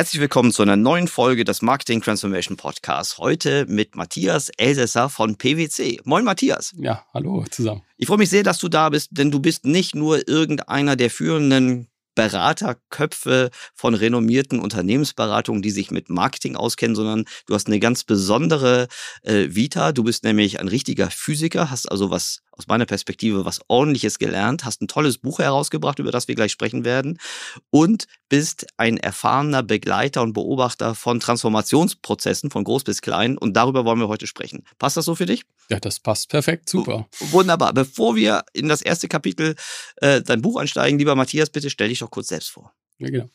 Herzlich willkommen zu einer neuen Folge des Marketing Transformation Podcasts. Heute mit Matthias Elsässer von PwC. Moin Matthias. Ja, hallo zusammen. Ich freue mich sehr, dass du da bist, denn du bist nicht nur irgendeiner der führenden Beraterköpfe von renommierten Unternehmensberatungen, die sich mit Marketing auskennen, sondern du hast eine ganz besondere äh, Vita. Du bist nämlich ein richtiger Physiker, hast also was aus meiner Perspektive was ordentliches gelernt, hast ein tolles Buch herausgebracht, über das wir gleich sprechen werden und bist ein erfahrener Begleiter und Beobachter von Transformationsprozessen von groß bis klein und darüber wollen wir heute sprechen. Passt das so für dich? Ja, das passt perfekt, super. Wunderbar. Bevor wir in das erste Kapitel äh, dein Buch einsteigen, lieber Matthias, bitte stell dich doch kurz selbst vor. Ja, genau.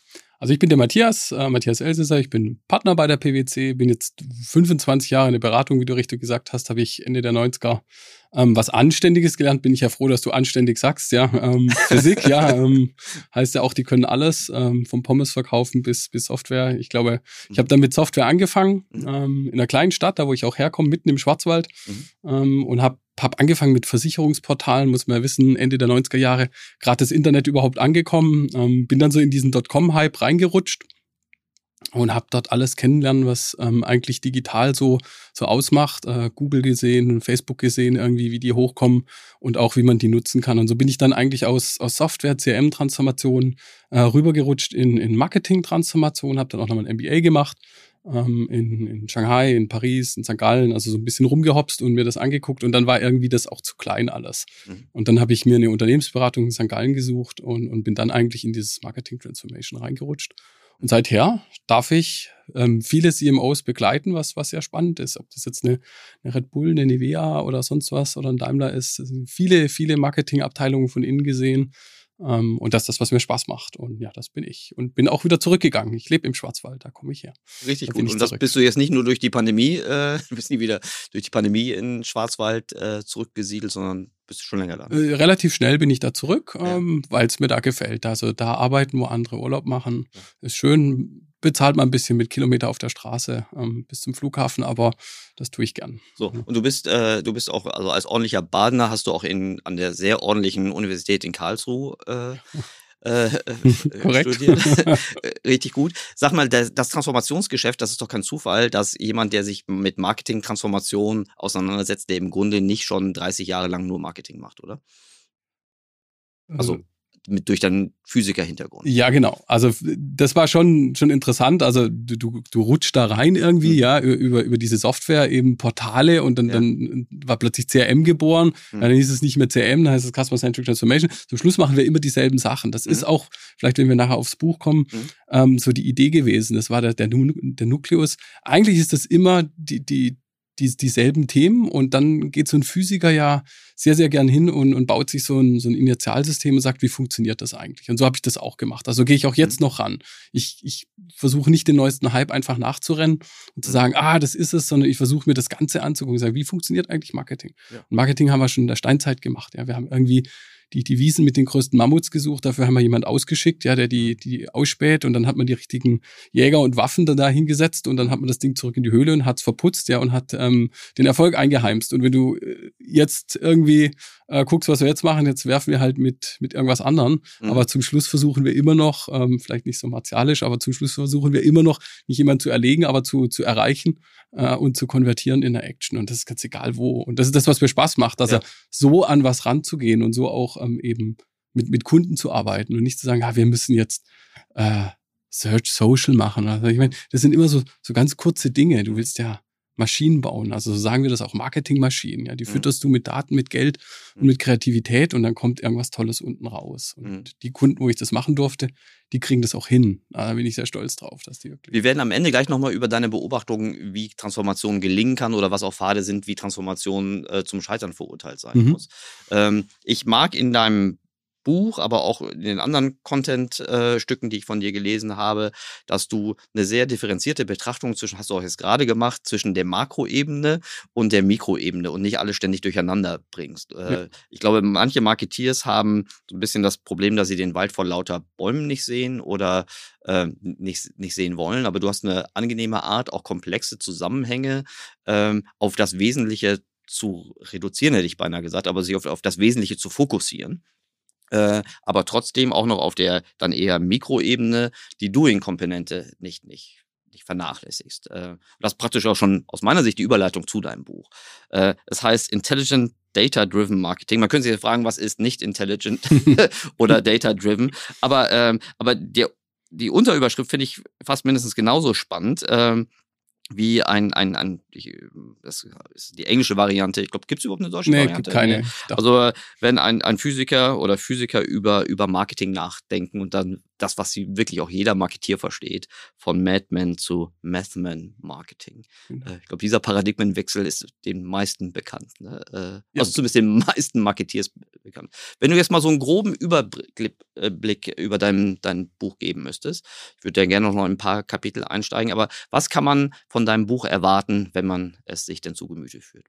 Also ich bin der Matthias, äh, Matthias Elsässer, ich bin Partner bei der PwC, bin jetzt 25 Jahre in der Beratung, wie du richtig gesagt hast, habe ich Ende der 90er ähm, was Anständiges gelernt. Bin ich ja froh, dass du anständig sagst, ja. Ähm, Physik, ja, ähm, heißt ja auch, die können alles, ähm, vom Pommes verkaufen bis, bis Software. Ich glaube, ich habe dann mit Software angefangen, mhm. ähm, in einer kleinen Stadt, da wo ich auch herkomme, mitten im Schwarzwald mhm. ähm, und habe habe angefangen mit Versicherungsportalen, muss man ja wissen, Ende der 90er Jahre, gerade das Internet überhaupt angekommen, ähm, bin dann so in diesen Dotcom-Hype reingerutscht und habe dort alles kennenlernen, was ähm, eigentlich digital so so ausmacht. Äh, Google gesehen, Facebook gesehen, irgendwie wie die hochkommen und auch wie man die nutzen kann. Und so bin ich dann eigentlich aus aus Software CRM Transformation äh, rübergerutscht in in Marketing Transformation, habe dann auch nochmal ein MBA gemacht ähm, in, in Shanghai, in Paris, in St. Gallen, also so ein bisschen rumgehopst und mir das angeguckt und dann war irgendwie das auch zu klein alles. Mhm. Und dann habe ich mir eine Unternehmensberatung in St. Gallen gesucht und, und bin dann eigentlich in dieses Marketing Transformation reingerutscht. Und seither darf ich ähm, viele CMOs begleiten, was, was sehr spannend ist. Ob das jetzt eine, eine Red Bull, eine Nivea oder sonst was oder ein Daimler ist. Viele, viele Marketingabteilungen von innen gesehen. Ähm, und das ist das, was mir Spaß macht. Und ja, das bin ich. Und bin auch wieder zurückgegangen. Ich lebe im Schwarzwald, da komme ich her. Richtig gut. Und das zurück. bist du jetzt nicht nur durch die Pandemie, äh, bist nie wieder durch die Pandemie in Schwarzwald äh, zurückgesiedelt, sondern bist du schon länger da? Äh, relativ schnell bin ich da zurück, ja. ähm, weil es mir da gefällt. Also da arbeiten, wo andere Urlaub machen, ja. ist schön bezahlt man ein bisschen mit Kilometer auf der Straße ähm, bis zum Flughafen, aber das tue ich gern. So, und du bist, äh, du bist auch, also als ordentlicher Badener hast du auch in, an der sehr ordentlichen Universität in Karlsruhe äh, äh, äh Korrekt. studiert. Richtig gut. Sag mal, das, das Transformationsgeschäft, das ist doch kein Zufall, dass jemand, der sich mit Marketing-Transformation auseinandersetzt, der im Grunde nicht schon 30 Jahre lang nur Marketing macht, oder? Also mit durch deinen Physiker-Hintergrund. Ja, genau. Also das war schon schon interessant. Also du, du, du rutschst da rein irgendwie, mhm. ja, über, über diese Software, eben Portale und dann, ja. dann war plötzlich CRM geboren. Mhm. Dann hieß es nicht mehr CRM, dann heißt es Customer Centric Transformation. Zum Schluss machen wir immer dieselben Sachen. Das mhm. ist auch, vielleicht wenn wir nachher aufs Buch kommen, mhm. ähm, so die Idee gewesen. Das war der, der, der Nukleus. Eigentlich ist das immer die, die, die, dieselben Themen und dann geht so ein Physiker ja sehr, sehr gern hin und, und baut sich so ein, so ein Initialsystem und sagt, wie funktioniert das eigentlich? Und so habe ich das auch gemacht. Also gehe ich auch jetzt mhm. noch ran. Ich, ich versuche nicht den neuesten Hype einfach nachzurennen und zu sagen, ah, das ist es, sondern ich versuche mir das Ganze anzugucken und sagen, wie funktioniert eigentlich Marketing? Ja. Und Marketing haben wir schon in der Steinzeit gemacht. Ja, wir haben irgendwie die, die Wiesen mit den größten Mammuts gesucht. Dafür haben wir jemand ausgeschickt, ja, der die, die ausspäht und dann hat man die richtigen Jäger und Waffen da hingesetzt und dann hat man das Ding zurück in die Höhle und hat's verputzt, ja, und hat ähm, den Erfolg eingeheimst. Und wenn du äh, jetzt irgendwie äh, guckst, was wir jetzt machen, jetzt werfen wir halt mit, mit irgendwas anderem. Mhm. Aber zum Schluss versuchen wir immer noch, ähm, vielleicht nicht so martialisch, aber zum Schluss versuchen wir immer noch, nicht jemanden zu erlegen, aber zu, zu erreichen äh, und zu konvertieren in der Action. Und das ist ganz egal wo. Und das ist das, was mir Spaß macht, dass ja. er so an was ranzugehen und so auch ähm, eben mit, mit Kunden zu arbeiten und nicht zu sagen, ah, wir müssen jetzt äh, Search Social machen. Also ich meine, das sind immer so, so ganz kurze Dinge. Du willst ja Maschinen bauen. Also so sagen wir das auch Marketingmaschinen. Ja, die mhm. fütterst du mit Daten, mit Geld und mhm. mit Kreativität und dann kommt irgendwas Tolles unten raus. Und mhm. die Kunden, wo ich das machen durfte, die kriegen das auch hin. Da bin ich sehr stolz drauf, dass die wirklich. Wir werden am Ende gleich nochmal über deine Beobachtungen, wie Transformation gelingen kann oder was auch Pfade sind, wie Transformation äh, zum Scheitern verurteilt sein mhm. muss. Ähm, ich mag in deinem Buch, aber auch in den anderen Content-Stücken, äh, die ich von dir gelesen habe, dass du eine sehr differenzierte Betrachtung zwischen, hast du auch jetzt gerade gemacht, zwischen der Makroebene und der Mikroebene und nicht alle ständig durcheinander bringst. Äh, ja. Ich glaube, manche Marketeers haben so ein bisschen das Problem, dass sie den Wald vor lauter Bäumen nicht sehen oder äh, nicht, nicht sehen wollen, aber du hast eine angenehme Art, auch komplexe Zusammenhänge ähm, auf das Wesentliche zu reduzieren, hätte ich beinahe gesagt, aber sich auf, auf das Wesentliche zu fokussieren. Äh, aber trotzdem auch noch auf der dann eher Mikroebene die Doing-Komponente nicht, nicht, nicht vernachlässigst. Äh, das ist praktisch auch schon aus meiner Sicht die Überleitung zu deinem Buch. Äh, es heißt Intelligent Data-Driven Marketing. Man könnte sich fragen, was ist nicht intelligent oder data-driven. Aber, ähm, aber der, die Unterüberschrift finde ich fast mindestens genauso spannend. Ähm, wie ein, ein, ein das ist die englische Variante, ich glaube, gibt es überhaupt eine deutsche nee, Variante? Gibt keine. Nee. Also wenn ein, ein Physiker oder Physiker über, über Marketing nachdenken und dann das, was sie wirklich auch jeder Marketier versteht, von Madman zu Mathman Marketing. Genau. Äh, ich glaube, dieser Paradigmenwechsel ist den meisten bekannt. Ne? Äh, ja. Also zumindest den meisten Marketiers bekannt. Wenn du jetzt mal so einen groben Überblick äh, über dein, dein Buch geben müsstest, ich würde ja gerne noch ein paar Kapitel einsteigen, aber was kann man von deinem Buch erwarten, wenn man es sich denn zu Gemüte führt?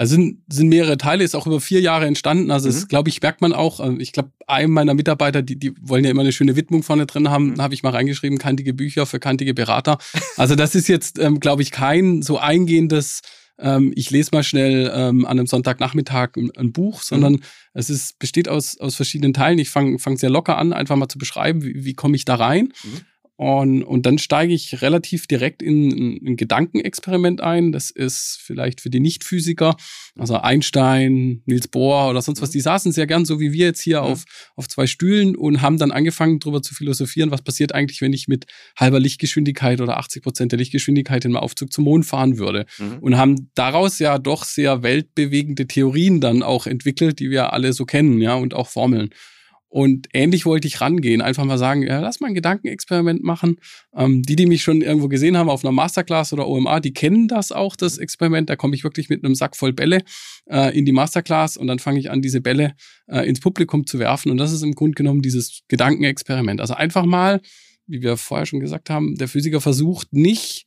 Also sind, sind mehrere Teile, ist auch über vier Jahre entstanden. Also mhm. das, glaube ich, merkt man auch. Ähm, ich glaube, einem meiner Mitarbeiter, die, die wollen ja immer eine schöne Widmung vorne drin haben, mhm. habe ich mal reingeschrieben, kantige Bücher für kantige Berater. Also das ist jetzt, ähm, glaube ich, kein so eingehendes, ähm, ich lese mal schnell ähm, an einem Sonntagnachmittag ein, ein Buch, sondern mhm. es ist, besteht aus, aus verschiedenen Teilen. Ich fange fang sehr locker an, einfach mal zu beschreiben, wie, wie komme ich da rein. Mhm. Und, und dann steige ich relativ direkt in, ein Gedankenexperiment ein. Das ist vielleicht für die Nicht-Physiker, also Einstein, Niels Bohr oder sonst was, die saßen sehr gern, so wie wir jetzt hier mhm. auf, auf zwei Stühlen und haben dann angefangen, darüber zu philosophieren, was passiert eigentlich, wenn ich mit halber Lichtgeschwindigkeit oder 80 Prozent der Lichtgeschwindigkeit in im Aufzug zum Mond fahren würde. Mhm. Und haben daraus ja doch sehr weltbewegende Theorien dann auch entwickelt, die wir alle so kennen, ja, und auch Formeln. Und ähnlich wollte ich rangehen. Einfach mal sagen, ja, lass mal ein Gedankenexperiment machen. Ähm, die, die mich schon irgendwo gesehen haben auf einer Masterclass oder OMA, die kennen das auch, das Experiment. Da komme ich wirklich mit einem Sack voll Bälle äh, in die Masterclass und dann fange ich an, diese Bälle äh, ins Publikum zu werfen. Und das ist im Grunde genommen dieses Gedankenexperiment. Also einfach mal, wie wir vorher schon gesagt haben, der Physiker versucht nicht,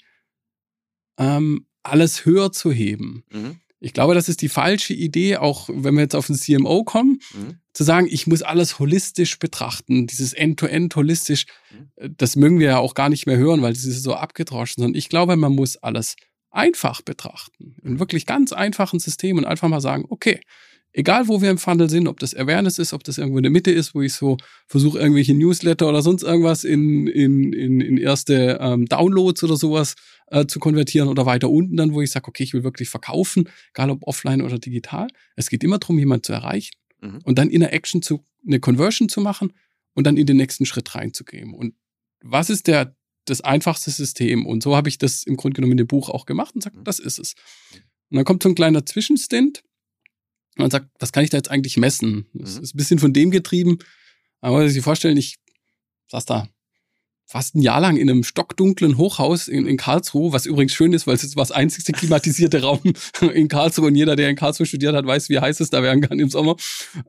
ähm, alles höher zu heben. Mhm. Ich glaube, das ist die falsche Idee, auch wenn wir jetzt auf den CMO kommen, mhm. Zu sagen, ich muss alles holistisch betrachten, dieses End-to-End -End holistisch, mhm. das mögen wir ja auch gar nicht mehr hören, weil das ist so abgedroschen, sondern ich glaube, man muss alles einfach betrachten, in mhm. wirklich ganz einfachen Systemen und einfach mal sagen, okay, egal wo wir im Funnel sind, ob das Awareness ist, ob das irgendwo in der Mitte ist, wo ich so versuche, irgendwelche Newsletter oder sonst irgendwas in, in, in, in erste ähm, Downloads oder sowas äh, zu konvertieren oder weiter unten dann, wo ich sage, okay, ich will wirklich verkaufen, egal ob offline oder digital. Es geht immer darum, jemanden zu erreichen mhm. und dann in der Action zu, eine Conversion zu machen und dann in den nächsten Schritt reinzugehen. Und was ist der, das einfachste System? Und so habe ich das im Grunde genommen in dem Buch auch gemacht und sage, mhm. das ist es. Und dann kommt so ein kleiner Zwischenstint man sagt, was kann ich da jetzt eigentlich messen? Das mhm. ist ein bisschen von dem getrieben. Aber man muss sich vorstellen, ich saß da fast ein Jahr lang in einem stockdunklen Hochhaus in, in Karlsruhe, was übrigens schön ist, weil es ist das einzigste klimatisierte Raum in Karlsruhe und jeder, der in Karlsruhe studiert hat, weiß, wie heiß es da werden kann im Sommer.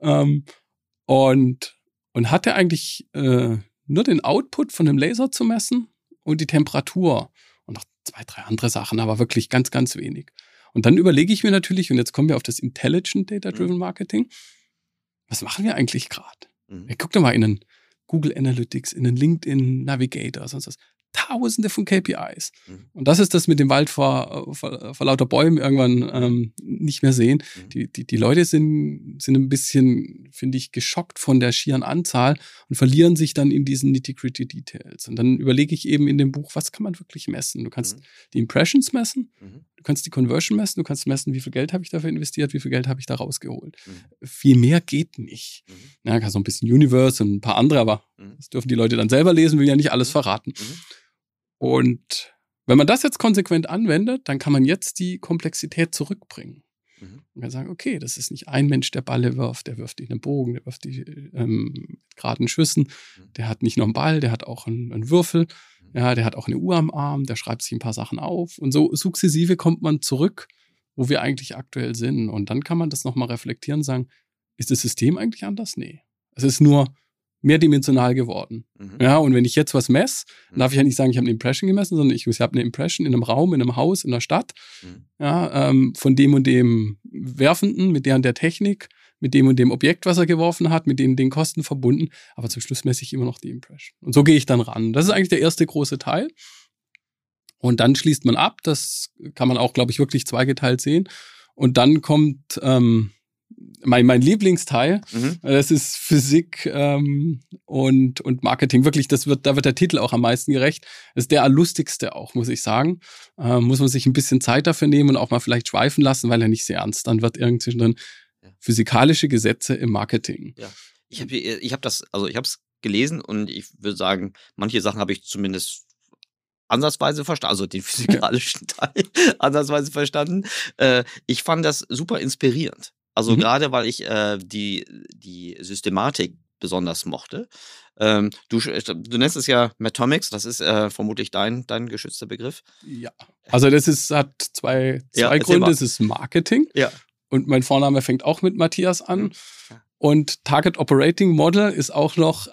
Ähm, und, und hatte eigentlich äh, nur den Output von dem Laser zu messen und die Temperatur und noch zwei, drei andere Sachen, aber wirklich ganz, ganz wenig. Und dann überlege ich mir natürlich, und jetzt kommen wir auf das Intelligent Data-Driven mhm. Marketing, was machen wir eigentlich gerade? Mhm. Guck doch mal in den Google Analytics, in den LinkedIn Navigator, sonst was. Tausende von KPIs. Mhm. Und das ist das mit dem Wald vor, vor, vor lauter Bäumen irgendwann ähm, nicht mehr sehen. Mhm. Die, die, die Leute sind, sind ein bisschen, finde ich, geschockt von der schieren Anzahl und verlieren sich dann in diesen nitty-gritty Details. Und dann überlege ich eben in dem Buch, was kann man wirklich messen? Du kannst mhm. die Impressions messen, mhm. du kannst die Conversion messen, du kannst messen, wie viel Geld habe ich dafür investiert, wie viel Geld habe ich da rausgeholt. Viel mehr geht nicht. Mhm. Ja, kannst noch ein bisschen Universe und ein paar andere, aber das dürfen die Leute dann selber lesen, will ja nicht alles verraten. Und wenn man das jetzt konsequent anwendet, dann kann man jetzt die Komplexität zurückbringen. Mhm. Man kann sagen, okay, das ist nicht ein Mensch, der Balle wirft, der wirft in den Bogen, der wirft die ähm, geraden Schüssen, mhm. der hat nicht nur einen Ball, der hat auch einen, einen Würfel, mhm. ja, der hat auch eine Uhr am Arm, der schreibt sich ein paar Sachen auf und so sukzessive kommt man zurück, wo wir eigentlich aktuell sind und dann kann man das nochmal reflektieren und sagen, ist das System eigentlich anders? Nee. Es ist nur mehrdimensional geworden. Mhm. Ja, und wenn ich jetzt was messe, dann darf ich ja nicht sagen, ich habe eine Impression gemessen, sondern ich, ich habe eine Impression in einem Raum, in einem Haus, in einer Stadt, mhm. ja, ähm, von dem und dem Werfenden, mit der und der Technik, mit dem und dem Objekt, was er geworfen hat, mit den, den Kosten verbunden. Aber zum Schluss messe ich immer noch die Impression. Und so gehe ich dann ran. Das ist eigentlich der erste große Teil. Und dann schließt man ab. Das kann man auch, glaube ich, wirklich zweigeteilt sehen. Und dann kommt ähm, mein, mein Lieblingsteil. Mhm. Das ist Physik ähm, und, und Marketing. Wirklich, das wird, da wird der Titel auch am meisten gerecht. Das ist der lustigste auch, muss ich sagen. Äh, muss man sich ein bisschen Zeit dafür nehmen und auch mal vielleicht schweifen lassen, weil er nicht sehr ernst dann wird irgendwie dann ja. physikalische Gesetze im Marketing. Ja. Ich habe ich hab das, also ich habe es gelesen und ich würde sagen, manche Sachen habe ich zumindest ansatzweise verstanden, also den physikalischen Teil ansatzweise verstanden. Äh, ich fand das super inspirierend. Also mhm. gerade weil ich äh, die, die Systematik besonders mochte. Ähm, du, du nennst es ja Matomics, das ist äh, vermutlich dein, dein geschützter Begriff. Ja. Also das ist, hat zwei, zwei ja, Gründe. Es ist Marketing. Ja. Und mein Vorname fängt auch mit Matthias an. Mhm. Und Target Operating Model ist auch noch, äh,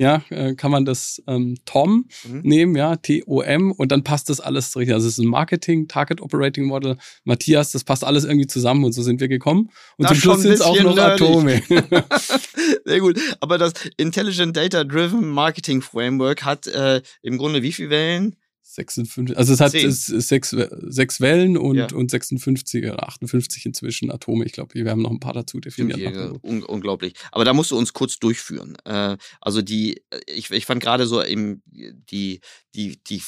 ja, äh, kann man das ähm, TOM mhm. nehmen, ja, T-O-M, und dann passt das alles richtig. Also es ist ein Marketing, Target Operating Model, Matthias, das passt alles irgendwie zusammen und so sind wir gekommen. Und das zum Schluss sind es auch noch nerdig. Atome. Sehr gut. Aber das Intelligent Data Driven Marketing Framework hat äh, im Grunde wie viele Wellen? 56, also es hat es, sechs, sechs Wellen und, ja. und 56 oder 58 inzwischen Atome. Ich glaube, wir haben noch ein paar dazu definiert. Un unglaublich. Aber da musst du uns kurz durchführen. Äh, also die, ich, ich fand gerade so eben die, die, die,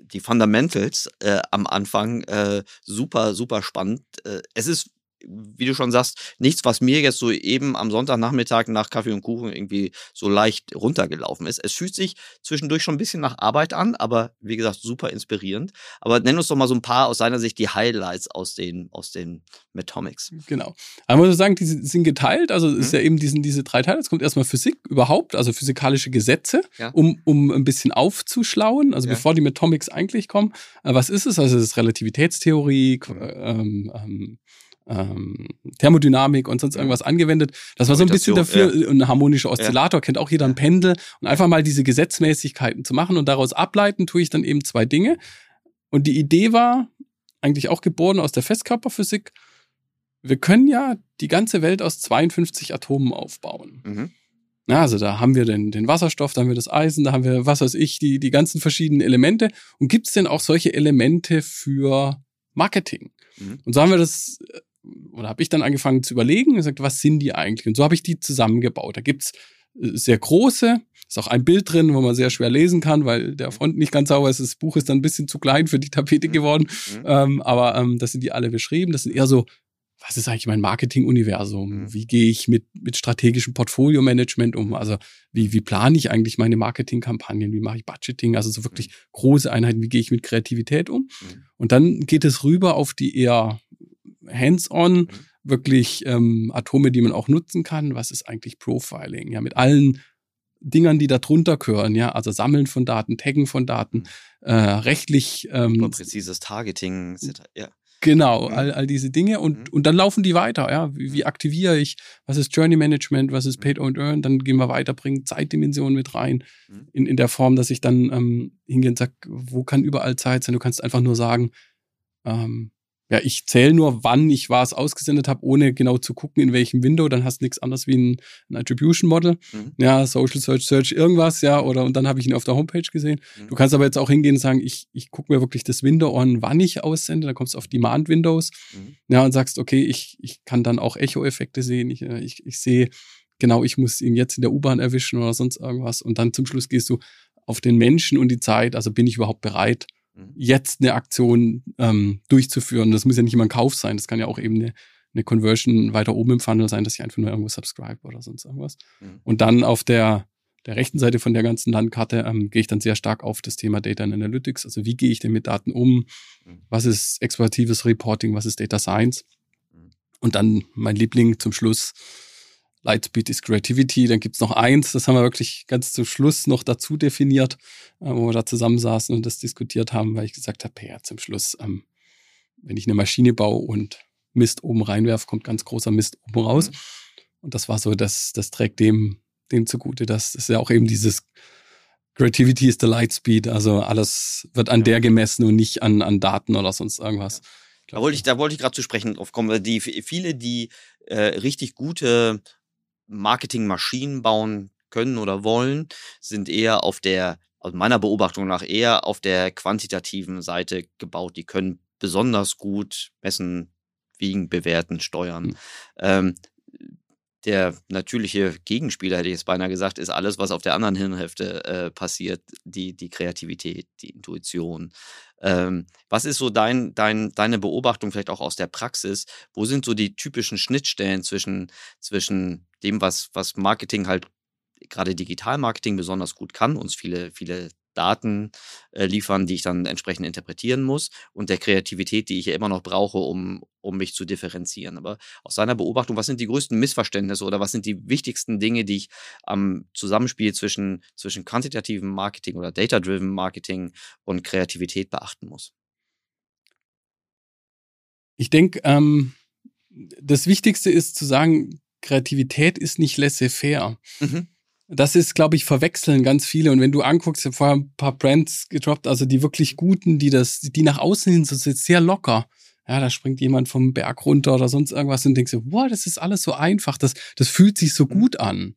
die Fundamentals äh, am Anfang äh, super, super spannend. Äh, es ist wie du schon sagst, nichts, was mir jetzt so eben am Sonntagnachmittag nach Kaffee und Kuchen irgendwie so leicht runtergelaufen ist. Es fühlt sich zwischendurch schon ein bisschen nach Arbeit an, aber wie gesagt, super inspirierend. Aber nenn uns doch mal so ein paar aus deiner Sicht die Highlights aus den, aus den Metomics. Genau. Aber muss ich sagen, die sind geteilt. Also mhm. ist ja eben diesen, diese drei Teile. Es kommt erstmal Physik überhaupt, also physikalische Gesetze, ja. um, um ein bisschen aufzuschlauen. Also ja. bevor die Metomics eigentlich kommen. Äh, was ist es? Also es ist Relativitätstheorie, mhm. ähm, ähm, ähm, Thermodynamik und sonst irgendwas angewendet. Das war so ein bisschen dafür, ja. ein harmonischer Oszillator, ja. kennt auch jeder ein Pendel. Und einfach mal diese Gesetzmäßigkeiten zu machen und daraus ableiten, tue ich dann eben zwei Dinge. Und die Idee war eigentlich auch geboren aus der Festkörperphysik. Wir können ja die ganze Welt aus 52 Atomen aufbauen. Mhm. Ja, also da haben wir den, den Wasserstoff, da haben wir das Eisen, da haben wir, was weiß ich, die, die ganzen verschiedenen Elemente. Und gibt es denn auch solche Elemente für Marketing? Mhm. Und so haben wir das oder habe ich dann angefangen zu überlegen und gesagt, was sind die eigentlich? Und so habe ich die zusammengebaut. Da gibt's äh, sehr große, ist auch ein Bild drin, wo man sehr schwer lesen kann, weil der Front nicht ganz sauber ist. Das Buch ist dann ein bisschen zu klein für die Tapete mhm. geworden. Mhm. Ähm, aber ähm, das sind die alle beschrieben. Das sind eher so, was ist eigentlich mein Marketing-Universum? Mhm. Wie gehe ich mit, mit strategischem Portfolio-Management um? Also wie, wie plane ich eigentlich meine Marketingkampagnen? Wie mache ich Budgeting? Also so wirklich mhm. große Einheiten. Wie gehe ich mit Kreativität um? Mhm. Und dann geht es rüber auf die eher hands-on, mhm. wirklich ähm, Atome, die man auch nutzen kann. Was ist eigentlich Profiling? Ja, mit allen Dingern, die da drunter gehören, ja, also Sammeln von Daten, Taggen von Daten, äh, rechtlich ähm, präzises Targeting, ja. Genau, mhm. all, all diese Dinge und, mhm. und dann laufen die weiter, ja. Wie, wie aktiviere ich, was ist Journey Management, was ist Paid and Earn, dann gehen wir weiter, bringen Zeitdimensionen mit rein, mhm. in, in der Form, dass ich dann ähm, hingehe und sage, wo kann überall Zeit sein? Du kannst einfach nur sagen, ähm, ja, ich zähle nur, wann ich was ausgesendet habe, ohne genau zu gucken, in welchem Window. Dann hast du nichts anderes wie ein, ein Attribution Model. Mhm. Ja, Social Search, Search, irgendwas, ja, oder und dann habe ich ihn auf der Homepage gesehen. Mhm. Du kannst aber jetzt auch hingehen und sagen, ich, ich gucke mir wirklich das Window an, wann ich aussende. Dann kommst du auf Demand Windows. Mhm. Ja, und sagst, okay, ich, ich kann dann auch Echo-Effekte sehen. Ich, äh, ich, ich sehe, genau, ich muss ihn jetzt in der U-Bahn erwischen oder sonst irgendwas. Und dann zum Schluss gehst du auf den Menschen und die Zeit. Also bin ich überhaupt bereit. Jetzt eine Aktion ähm, durchzuführen. Das muss ja nicht immer ein Kauf sein, das kann ja auch eben eine, eine Conversion weiter oben im Funnel sein, dass ich einfach nur irgendwo subscribe oder sonst irgendwas. Mhm. Und dann auf der, der rechten Seite von der ganzen Landkarte ähm, gehe ich dann sehr stark auf das Thema Data Analytics. Also wie gehe ich denn mit Daten um? Mhm. Was ist exploratives Reporting? Was ist Data Science? Mhm. Und dann mein Liebling zum Schluss, Lightspeed ist Creativity. Dann gibt's noch eins, das haben wir wirklich ganz zum Schluss noch dazu definiert, äh, wo wir da zusammensaßen und das diskutiert haben, weil ich gesagt habe, ja, zum Schluss, ähm, wenn ich eine Maschine baue und Mist oben reinwerfe, kommt ganz großer Mist oben raus. Mhm. Und das war so, das, das trägt dem dem zugute. Das ist ja auch eben dieses Creativity is the light speed. Also alles wird an ja. der gemessen und nicht an, an Daten oder sonst irgendwas. Da wollte ich, da wollte ich gerade zu sprechen drauf kommen. Die viele, die äh, richtig gute Marketingmaschinen bauen können oder wollen, sind eher auf der, aus meiner Beobachtung nach, eher auf der quantitativen Seite gebaut. Die können besonders gut messen, wiegen, bewerten, steuern. Mhm. Ähm, der natürliche Gegenspieler, hätte ich jetzt beinahe gesagt, ist alles, was auf der anderen Hirnhälfte äh, passiert, die, die Kreativität, die Intuition. Ähm, was ist so dein, dein, deine Beobachtung vielleicht auch aus der Praxis? Wo sind so die typischen Schnittstellen zwischen, zwischen dem, was, was Marketing halt gerade Digitalmarketing besonders gut kann, uns viele, viele Daten äh, liefern, die ich dann entsprechend interpretieren muss und der Kreativität, die ich ja immer noch brauche, um, um mich zu differenzieren. Aber aus seiner Beobachtung, was sind die größten Missverständnisse oder was sind die wichtigsten Dinge, die ich am Zusammenspiel zwischen, zwischen quantitativem Marketing oder Data-Driven Marketing und Kreativität beachten muss? Ich denke, ähm, das Wichtigste ist zu sagen, Kreativität ist nicht laissez-faire. Mhm das ist, glaube ich, verwechseln ganz viele. Und wenn du anguckst, ich habe vorher ein paar Brands gedroppt, also die wirklich guten, die das, die nach außen hin so sehr locker. Ja, da springt jemand vom Berg runter oder sonst irgendwas und denkst boah, das ist alles so einfach, das, das fühlt sich so gut an.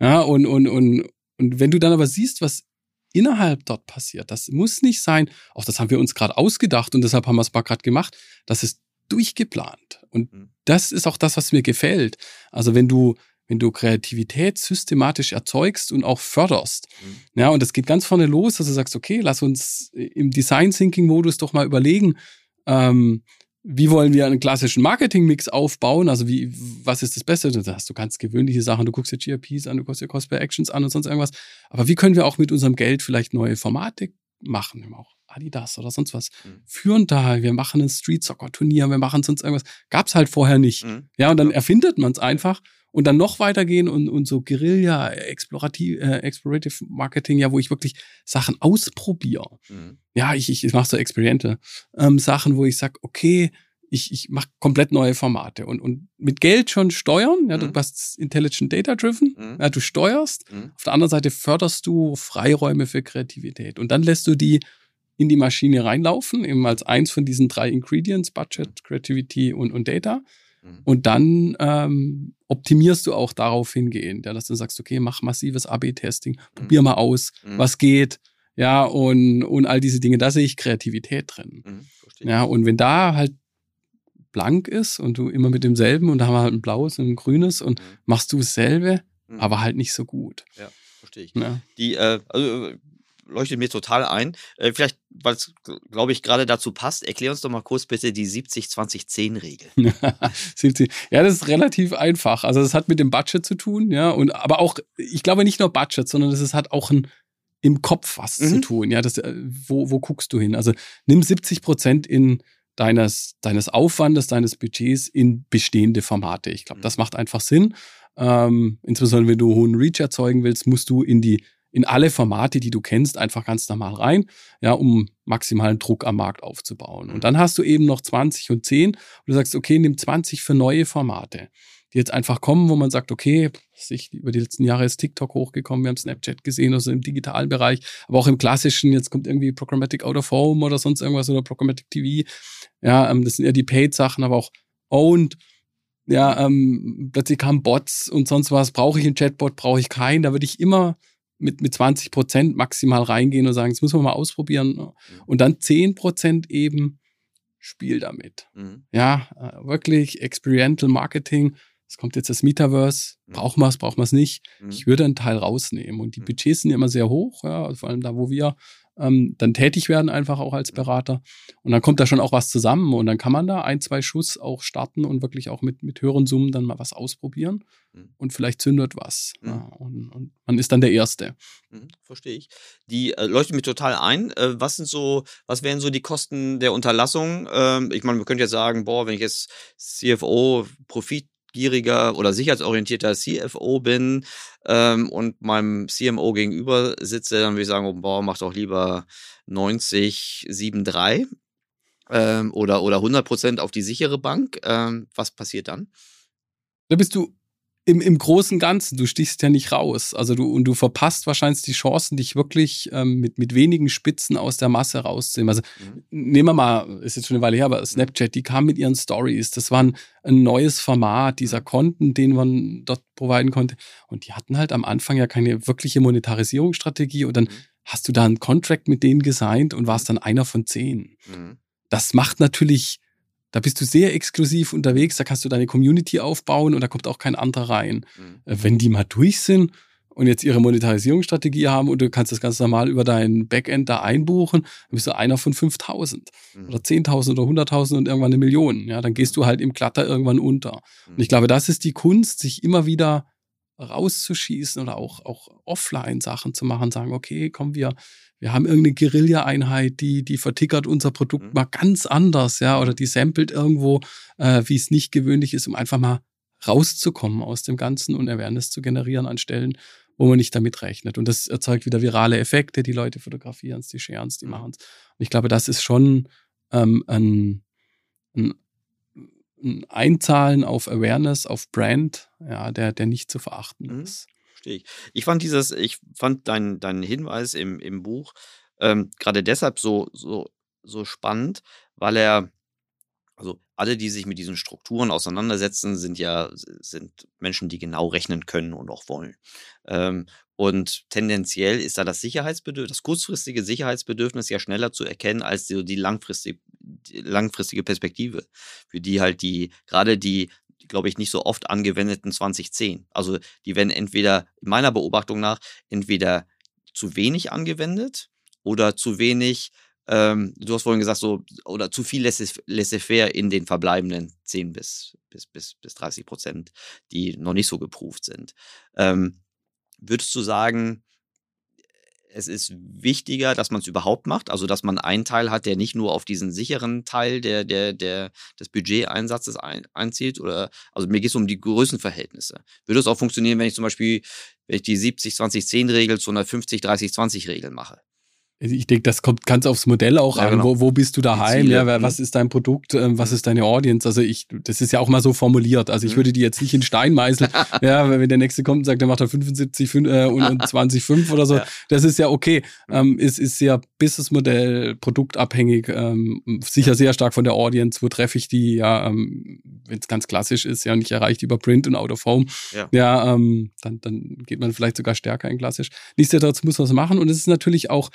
Ja, und, und, und, und wenn du dann aber siehst, was innerhalb dort passiert, das muss nicht sein, auch das haben wir uns gerade ausgedacht und deshalb haben wir es mal gerade gemacht, das ist durchgeplant. Und mhm. das ist auch das, was mir gefällt. Also wenn du, wenn du Kreativität systematisch erzeugst und auch förderst. Mhm. Ja, und das geht ganz vorne los, dass du sagst, okay, lass uns im Design Thinking Modus doch mal überlegen, ähm, wie wollen wir einen klassischen Marketing-Mix aufbauen? Also wie, was ist das Beste? Du hast du ganz gewöhnliche Sachen, du guckst dir GRPs an, du guckst dir Cost per Actions an und sonst irgendwas. Aber wie können wir auch mit unserem Geld vielleicht neue Formate machen? Wir auch Adidas oder sonst was. Mhm. Führen da, wir machen ein Street-Soccer-Turnier, wir machen sonst irgendwas. Gab's halt vorher nicht. Mhm. Ja, und dann erfindet man es einfach und dann noch weitergehen und, und so Guerilla, Explorativ, äh, Explorative Marketing, ja, wo ich wirklich Sachen ausprobiere. Mhm. Ja, ich, ich, ich mache so Experiente ähm, Sachen, wo ich sag, okay, ich, ich mache komplett neue Formate und, und mit Geld schon steuern. Ja, mhm. du bist Intelligent Data Driven. Mhm. Ja, du steuerst. Mhm. Auf der anderen Seite förderst du Freiräume für Kreativität und dann lässt du die in die Maschine reinlaufen, eben als eins von diesen drei Ingredients, Budget, Creativity und, und Data. Mhm. Und dann ähm, optimierst du auch darauf hingehend, ja, dass du sagst, okay, mach massives AB-Testing, probier mhm. mal aus, mhm. was geht, ja, und, und all diese Dinge, da sehe ich Kreativität drin. Mhm, ja, und wenn da halt blank ist und du immer mit demselben und da haben wir halt ein blaues und ein grünes und mhm. machst du dasselbe, aber halt nicht so gut. Ja, verstehe ich. Ja. Die, äh, also leuchtet mir total ein. Äh, vielleicht, weil es, glaube ich, gerade dazu passt, erklär uns doch mal kurz bitte die 70-20-10-Regel. ja, das ist relativ einfach. Also das hat mit dem Budget zu tun, ja, und aber auch, ich glaube nicht nur Budget, sondern es hat auch ein im Kopf was mhm. zu tun. Ja, das, äh, wo, wo guckst du hin? Also nimm 70 Prozent in deines, deines Aufwandes, deines Budgets in bestehende Formate. Ich glaube, mhm. das macht einfach Sinn. Ähm, insbesondere wenn du hohen Reach erzeugen willst, musst du in die in alle Formate, die du kennst, einfach ganz normal rein, ja, um maximalen Druck am Markt aufzubauen. Und dann hast du eben noch 20 und 10 und du sagst, okay, nimm 20 für neue Formate, die jetzt einfach kommen, wo man sagt, okay, sich über die letzten Jahre ist TikTok hochgekommen, wir haben Snapchat gesehen, also im digitalen Bereich, aber auch im klassischen, jetzt kommt irgendwie Programmatic Out of Home oder sonst irgendwas oder Programmatic TV. Ja, ähm, das sind eher die Paid-Sachen, aber auch Owned ja, ähm, plötzlich kamen Bots und sonst was. Brauche ich einen Chatbot, brauche ich keinen? Da würde ich immer mit, mit 20 Prozent maximal reingehen und sagen, das müssen wir mal ausprobieren. Mhm. Und dann 10 Prozent eben Spiel damit. Mhm. Ja, äh, wirklich Experiential Marketing. Es kommt jetzt das Metaverse. Mhm. Braucht man es, braucht man es nicht? Mhm. Ich würde einen Teil rausnehmen. Und die mhm. Budgets sind ja immer sehr hoch, ja, vor allem da, wo wir ähm, dann tätig werden, einfach auch als Berater. Und dann kommt da schon auch was zusammen und dann kann man da ein, zwei Schuss auch starten und wirklich auch mit, mit höheren Summen dann mal was ausprobieren mhm. und vielleicht zündet was. Mhm. Ja, und, und, man ist dann der Erste. Mhm, verstehe ich. Die äh, leuchtet mir total ein. Äh, was sind so, was wären so die Kosten der Unterlassung? Ähm, ich meine, man könnte jetzt sagen, boah, wenn ich jetzt CFO Profit gieriger oder sicherheitsorientierter CFO bin ähm, und meinem CMO gegenüber sitze, dann würde ich sagen, oh, boah, mach doch lieber 90, 7, 3 ähm, oder, oder 100 Prozent auf die sichere Bank. Ähm, was passiert dann? Da bist du im, im großen Ganzen, du stichst ja nicht raus. Also du, und du verpasst wahrscheinlich die Chancen, dich wirklich ähm, mit, mit wenigen Spitzen aus der Masse rauszunehmen. Also mhm. nehmen wir mal, ist jetzt schon eine Weile her, aber Snapchat, die kam mit ihren Stories. Das war ein, ein neues Format dieser mhm. Konten, den man dort providen konnte. Und die hatten halt am Anfang ja keine wirkliche Monetarisierungsstrategie. Und dann mhm. hast du da einen Contract mit denen gesigned und warst dann einer von zehn. Mhm. Das macht natürlich da bist du sehr exklusiv unterwegs, da kannst du deine Community aufbauen und da kommt auch kein anderer rein. Mhm. Äh, wenn die mal durch sind und jetzt ihre Monetarisierungsstrategie haben und du kannst das ganz normal über dein Backend da einbuchen, dann bist du einer von 5000 mhm. oder 10.000 oder 100.000 und irgendwann eine Million. Ja, dann gehst du halt im Glatter irgendwann unter. Mhm. Und ich glaube, das ist die Kunst, sich immer wieder rauszuschießen oder auch, auch offline Sachen zu machen, sagen, okay, komm, wir, wir haben irgendeine Guerilla-Einheit, die, die vertickert unser Produkt mhm. mal ganz anders, ja, oder die samplet irgendwo, äh, wie es nicht gewöhnlich ist, um einfach mal rauszukommen aus dem Ganzen und Awareness zu generieren an Stellen, wo man nicht damit rechnet. Und das erzeugt wieder virale Effekte, die Leute fotografieren es, die sharen es, die mhm. machen es. Und ich glaube, das ist schon ähm, ein, ein Einzahlen auf Awareness, auf Brand, ja, der, der nicht zu verachten mhm. ist verstehe ich. Ich fand dieses, ich fand deinen dein Hinweis im, im Buch ähm, gerade deshalb so, so, so spannend, weil er, also alle, die sich mit diesen Strukturen auseinandersetzen, sind ja sind Menschen, die genau rechnen können und auch wollen. Ähm, und tendenziell ist da das Sicherheitsbedürfnis, das kurzfristige Sicherheitsbedürfnis ja schneller zu erkennen als die, die, langfristig, die langfristige Perspektive, für die halt die, gerade die glaube ich, nicht so oft angewendeten 2010. Also die werden entweder, in meiner Beobachtung nach, entweder zu wenig angewendet oder zu wenig, ähm, du hast vorhin gesagt, so, oder zu viel laissez-faire in den verbleibenden 10 bis, bis, bis, bis 30 Prozent, die noch nicht so geprüft sind. Ähm, würdest du sagen, es ist wichtiger, dass man es überhaupt macht, also dass man einen Teil hat, der nicht nur auf diesen sicheren Teil der, der, der, des Budgeteinsatzes ein, einzielt. Oder also mir geht es um die Größenverhältnisse. Würde es auch funktionieren, wenn ich zum Beispiel, wenn ich die 70-20-10-Regel zu einer 50-30-20-Regel mache? Also ich denke, das kommt ganz aufs Modell auch ja, an. Genau. Wo, wo bist du daheim? Ja, mhm. was ist dein Produkt? Ähm, was ist deine Audience? Also ich, das ist ja auch mal so formuliert. Also ich mhm. würde die jetzt nicht in Stein meißeln. ja, wenn der nächste kommt und sagt, der macht da 75 äh, und, und 20, 5 oder so. Ja. Das ist ja okay. Mhm. Ähm, ist, ist sehr Businessmodell, produktabhängig, ähm, sicher sehr stark von der Audience. Wo treffe ich die? Ja, ähm, wenn es ganz klassisch ist, ja nicht erreicht über Print und Out of Home. Ja, ja ähm, dann, dann geht man vielleicht sogar stärker in klassisch. Nichtsdestotrotz muss man es machen und es ist natürlich auch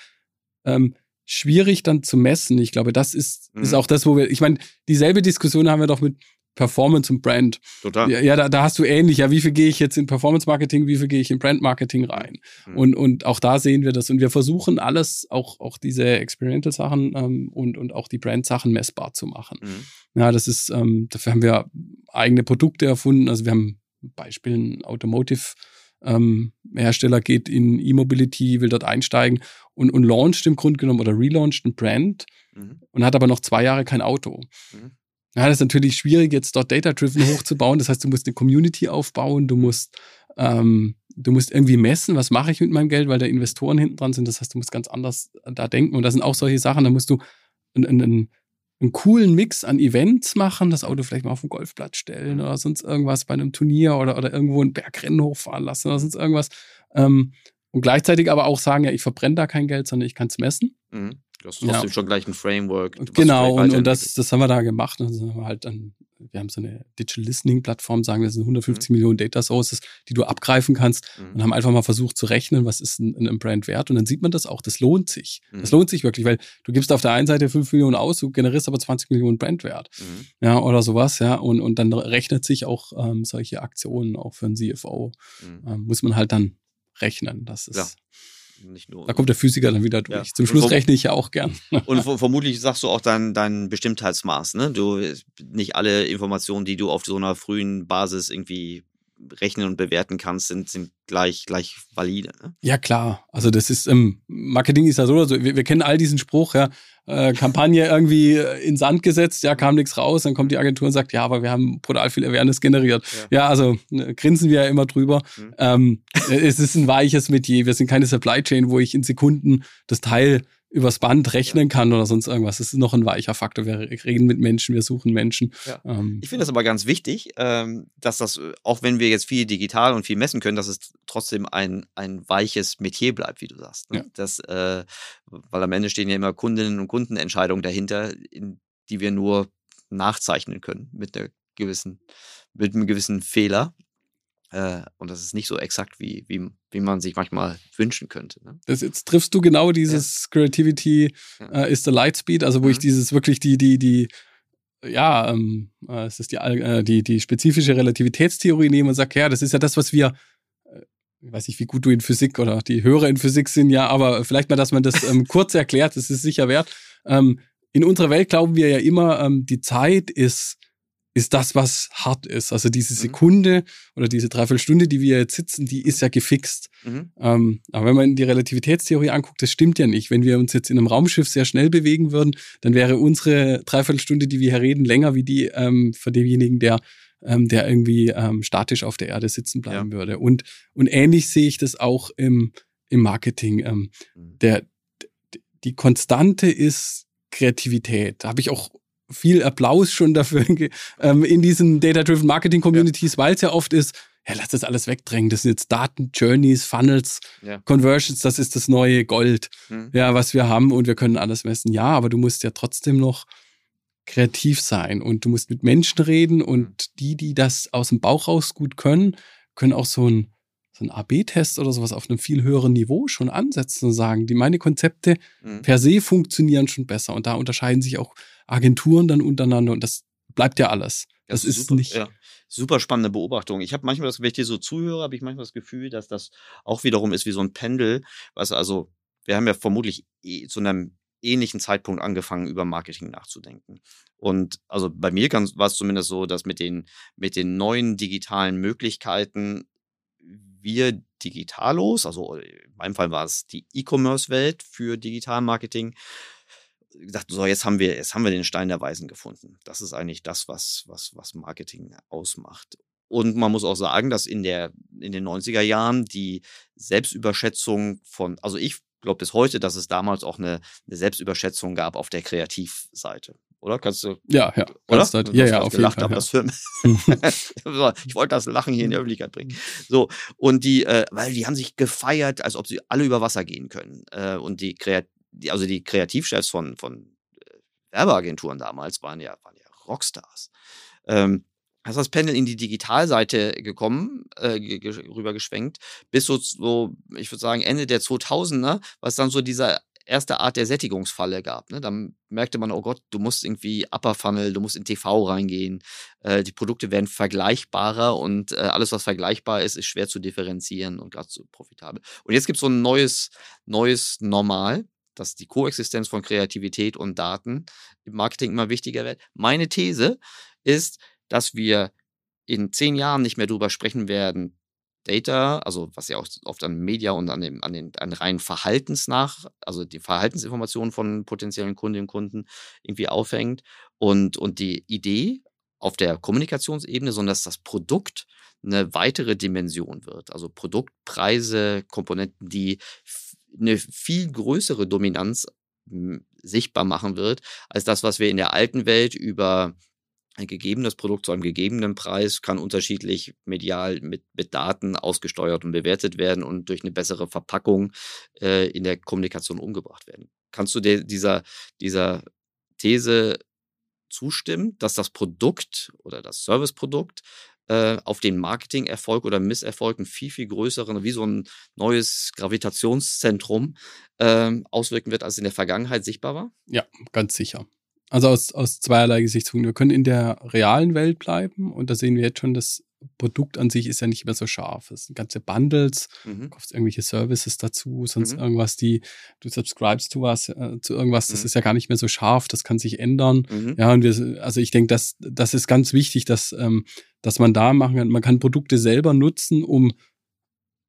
ähm, schwierig dann zu messen. Ich glaube, das ist, mhm. ist auch das, wo wir, ich meine, dieselbe Diskussion haben wir doch mit Performance und Brand. Total. Ja, da, da hast du ähnlich. Ja, wie viel gehe ich jetzt in Performance Marketing, wie viel gehe ich in Brand Marketing rein? Mhm. Und, und auch da sehen wir das. Und wir versuchen alles, auch, auch diese Experimental Sachen ähm, und, und auch die Brand Sachen messbar zu machen. Mhm. Ja, das ist, ähm, dafür haben wir eigene Produkte erfunden. Also wir haben Beispielen Automotive ähm, Hersteller geht in E-Mobility, will dort einsteigen und, und launcht im Grunde genommen oder relauncht ein Brand mhm. und hat aber noch zwei Jahre kein Auto. Mhm. Ja, das ist natürlich schwierig, jetzt dort Data-Driven hochzubauen. Das heißt, du musst eine Community aufbauen, du musst, ähm, du musst irgendwie messen, was mache ich mit meinem Geld, weil da Investoren hinten dran sind. Das heißt, du musst ganz anders da denken. Und das sind auch solche Sachen, da musst du einen, einen, einen coolen Mix an Events machen, das Auto vielleicht mal auf den Golfplatz stellen oder sonst irgendwas bei einem Turnier oder, oder irgendwo ein Bergrennen hochfahren lassen oder sonst irgendwas. Ähm, und gleichzeitig aber auch sagen, ja, ich verbrenne da kein Geld, sondern ich kann es messen. Mhm. Du hast trotzdem ja. schon gleich ein Framework. Genau, und, und das, das haben wir da gemacht. Also wir, halt dann, wir haben so eine Digital Listening Plattform, sagen wir, das sind 150 mhm. Millionen Data Sources, die du abgreifen kannst mhm. und haben einfach mal versucht zu rechnen, was ist ein, ein Brand wert. Und dann sieht man das auch, das lohnt sich. Mhm. Das lohnt sich wirklich, weil du gibst auf der einen Seite 5 Millionen aus, du generierst aber 20 Millionen Brandwert. Mhm. Ja, oder sowas, ja. Und, und dann rechnet sich auch ähm, solche Aktionen auch für einen CFO. Mhm. Ähm, muss man halt dann rechnen. Das ist. Ja. Nur, da kommt der Physiker dann wieder durch. Ja. Zum Schluss rechne ich ja auch gern. Und vermutlich sagst du auch dein, dein Bestimmtheitsmaß. Ne? Du, nicht alle Informationen, die du auf so einer frühen Basis irgendwie rechnen und bewerten kannst, sind, sind gleich, gleich valide. Ne? Ja, klar. Also das ist, ähm, Marketing ist ja so oder so. Wir, wir kennen all diesen Spruch, ja, äh, Kampagne irgendwie in Sand gesetzt, ja, kam nichts raus, dann kommt die Agentur und sagt, ja, aber wir haben brutal viel Awareness generiert. Ja, ja also ne, grinsen wir ja immer drüber. Mhm. Ähm, es ist ein weiches Metier. Wir sind keine Supply Chain, wo ich in Sekunden das Teil übers Band rechnen kann oder sonst irgendwas. Das ist noch ein weicher Faktor. Wir reden mit Menschen, wir suchen Menschen. Ja. Ähm, ich finde das aber ganz wichtig, ähm, dass das, auch wenn wir jetzt viel digital und viel messen können, dass es trotzdem ein, ein weiches Metier bleibt, wie du sagst. Ne? Ja. Das, äh, weil am Ende stehen ja immer Kundinnen und Kundenentscheidungen dahinter, in, die wir nur nachzeichnen können mit einer gewissen, mit einem gewissen Fehler. Äh, und das ist nicht so exakt, wie, wie, wie man sich manchmal wünschen könnte. Ne? Das, jetzt triffst du genau dieses ja. Creativity ja. Uh, is the light speed, also wo mhm. ich dieses wirklich die, die, die, ja, ähm, äh, es ist die, äh, die, die spezifische Relativitätstheorie nehme und sage, ja, das ist ja das, was wir, äh, ich weiß nicht, wie gut du in Physik oder die Hörer in Physik sind, ja, aber vielleicht mal, dass man das ähm, kurz erklärt, das ist sicher wert. Ähm, in unserer Welt glauben wir ja immer, ähm, die Zeit ist ist das, was hart ist. Also diese mhm. Sekunde oder diese Dreiviertelstunde, die wir jetzt sitzen, die ist ja gefixt. Mhm. Ähm, aber wenn man die Relativitätstheorie anguckt, das stimmt ja nicht. Wenn wir uns jetzt in einem Raumschiff sehr schnell bewegen würden, dann wäre unsere Dreiviertelstunde, die wir hier reden, länger wie die ähm, für denjenigen, der ähm, der irgendwie ähm, statisch auf der Erde sitzen bleiben ja. würde. Und, und ähnlich sehe ich das auch im, im Marketing. Ähm, mhm. der, die Konstante ist Kreativität. Da habe ich auch viel Applaus schon dafür ähm, in diesen Data-Driven Marketing Communities, ja. weil es ja oft ist, ja, lass das alles wegdrängen. Das sind jetzt Daten, Journeys, Funnels, ja. Conversions, das ist das neue Gold, mhm. ja, was wir haben und wir können alles messen. Ja, aber du musst ja trotzdem noch kreativ sein und du musst mit Menschen reden und mhm. die, die das aus dem Bauch raus gut können, können auch so ein so ein AB-Test oder sowas auf einem viel höheren Niveau schon ansetzen und sagen, die meine Konzepte mhm. per se funktionieren schon besser. Und da unterscheiden sich auch Agenturen dann untereinander und das bleibt ja alles. Das, das ist super, nicht. Ja, super spannende Beobachtung. Ich habe manchmal das, wenn ich dir so zuhöre, habe ich manchmal das Gefühl, dass das auch wiederum ist wie so ein Pendel. Was also, wir haben ja vermutlich eh zu einem ähnlichen Zeitpunkt angefangen, über Marketing nachzudenken. Und also bei mir war es zumindest so, dass mit den, mit den neuen digitalen Möglichkeiten wir Digitalos, also in meinem Fall war es die E-Commerce-Welt für Digitalmarketing, gesagt, so jetzt haben wir, jetzt haben wir den Stein der Weisen gefunden. Das ist eigentlich das, was, was, was Marketing ausmacht. Und man muss auch sagen, dass in, der, in den 90er Jahren die Selbstüberschätzung von, also ich glaube bis heute, dass es damals auch eine, eine Selbstüberschätzung gab auf der Kreativseite. Oder? Kannst du? Ja, ja. Oder? Halt, ja, ja, auf jeden Fall. Ja. Das für, ich wollte das Lachen hier in der Öffentlichkeit bringen. So, und die, äh, weil die haben sich gefeiert, als ob sie alle über Wasser gehen können. Äh, und die, Kreat die, also die Kreativchefs von, von äh, Werbeagenturen damals waren ja, waren ja Rockstars. Ähm, ist das Panel in die Digitalseite gekommen, äh, rübergeschwenkt, bis so, so ich würde sagen, Ende der 2000er, was dann so dieser erste Art der Sättigungsfalle gab. Ne? Dann merkte man, oh Gott, du musst irgendwie Upper Funnel, du musst in TV reingehen. Äh, die Produkte werden vergleichbarer und äh, alles, was vergleichbar ist, ist schwer zu differenzieren und gerade so profitabel. Und jetzt gibt es so ein neues, neues Normal, dass die Koexistenz von Kreativität und Daten im Marketing immer wichtiger wird. Meine These ist, dass wir in zehn Jahren nicht mehr darüber sprechen werden, Data, also was ja auch oft an Media und an, dem, an den an reinen Verhaltens nach, also die Verhaltensinformationen von potenziellen Kundinnen und Kunden irgendwie aufhängt und, und die Idee auf der Kommunikationsebene, sondern dass das Produkt eine weitere Dimension wird. Also Produktpreise, Komponenten, die eine viel größere Dominanz sichtbar machen wird, als das, was wir in der alten Welt über ein gegebenes Produkt zu einem gegebenen Preis kann unterschiedlich medial mit, mit Daten ausgesteuert und bewertet werden und durch eine bessere Verpackung äh, in der Kommunikation umgebracht werden. Kannst du dir dieser, dieser These zustimmen, dass das Produkt oder das Serviceprodukt äh, auf den Marketingerfolg oder Misserfolg einen viel, viel größeren, wie so ein neues Gravitationszentrum äh, auswirken wird, als in der Vergangenheit sichtbar war? Ja, ganz sicher. Also aus, aus zweierlei Gesichtspunkten. Wir können in der realen Welt bleiben und da sehen wir jetzt schon, das Produkt an sich ist ja nicht mehr so scharf. Es sind ganze Bundles, mhm. du kaufst irgendwelche Services dazu, sonst mhm. irgendwas, die du subscribest zu was, äh, zu irgendwas, das mhm. ist ja gar nicht mehr so scharf, das kann sich ändern. Mhm. Ja, und wir, also ich denke, das, das ist ganz wichtig, dass, ähm, dass man da machen kann. Man kann Produkte selber nutzen, um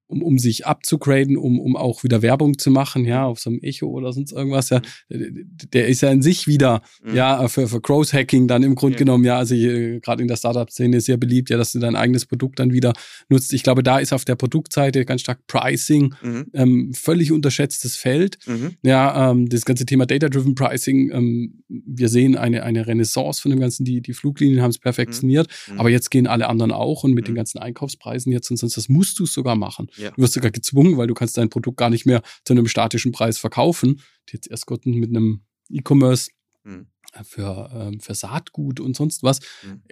um, um sich abzugraden, um, um auch wieder Werbung zu machen, ja, auf so einem Echo oder sonst irgendwas, ja, der ist ja in sich wieder, mhm. ja, für, für Growth Hacking dann im Grunde ja. genommen, ja, also gerade in der Startup-Szene sehr beliebt, ja, dass du dein eigenes Produkt dann wieder nutzt. Ich glaube, da ist auf der Produktseite ganz stark Pricing, mhm. ähm, völlig unterschätztes Feld. Mhm. Ja, ähm, das ganze Thema Data-Driven Pricing, ähm, wir sehen eine, eine Renaissance von dem Ganzen, die, die Fluglinien haben es perfektioniert, mhm. Mhm. aber jetzt gehen alle anderen auch und mit den mhm. ganzen Einkaufspreisen jetzt und sonst, das musst du sogar machen. Ja. Du wirst sogar gezwungen, weil du kannst dein Produkt gar nicht mehr zu einem statischen Preis verkaufen. Jetzt erst Gott mit einem E-Commerce mhm. für, ähm, für Saatgut und sonst was. Mhm.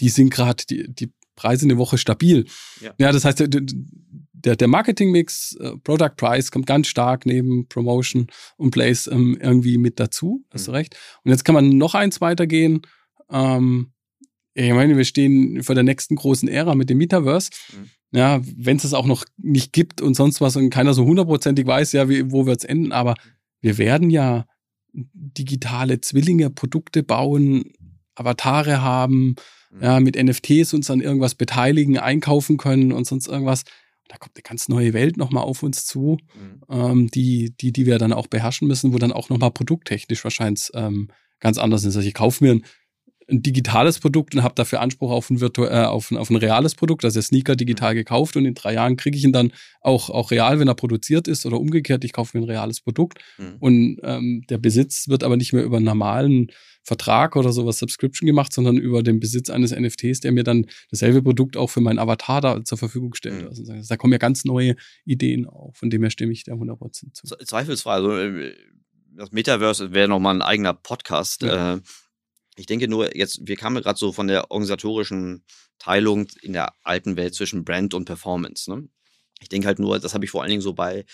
Die sind gerade, die, die Preise eine Woche stabil. Ja, ja das heißt, der, der, Marketing-Mix, äh, Product Price kommt ganz stark neben Promotion und Place ähm, irgendwie mit dazu. Hast mhm. du recht. Und jetzt kann man noch eins weitergehen. Ähm, ich meine, wir stehen vor der nächsten großen Ära mit dem Metaverse. Mhm. Ja, wenn es es auch noch nicht gibt und sonst was und keiner so hundertprozentig weiß, ja, wie, wo wird es enden, aber wir werden ja digitale Zwillinge, Produkte bauen, Avatare haben, mhm. ja, mit NFTs uns an irgendwas beteiligen, einkaufen können und sonst irgendwas. Da kommt eine ganz neue Welt nochmal auf uns zu, mhm. ähm, die, die, die wir dann auch beherrschen müssen, wo dann auch nochmal produkttechnisch wahrscheinlich ähm, ganz anders ist. Also ich kaufe mir ein ein digitales Produkt und habe dafür Anspruch auf ein, Virtu äh, auf, ein, auf ein reales Produkt, also der Sneaker digital mhm. gekauft und in drei Jahren kriege ich ihn dann auch, auch real, wenn er produziert ist oder umgekehrt, ich kaufe mir ein reales Produkt mhm. und ähm, der Besitz wird aber nicht mehr über einen normalen Vertrag oder sowas Subscription gemacht, sondern über den Besitz eines NFTs, der mir dann dasselbe Produkt auch für meinen Avatar da zur Verfügung stellt. Mhm. Also da kommen ja ganz neue Ideen auf, von dem her stimme ich da 100% zu. Zweifelsfrei, also äh, das Metaverse wäre nochmal ein eigener Podcast. Ja. Äh, ich denke nur, jetzt, wir kamen gerade so von der organisatorischen Teilung in der alten Welt zwischen Brand und Performance. Ne? Ich denke halt nur, das habe ich vor allen Dingen so bei,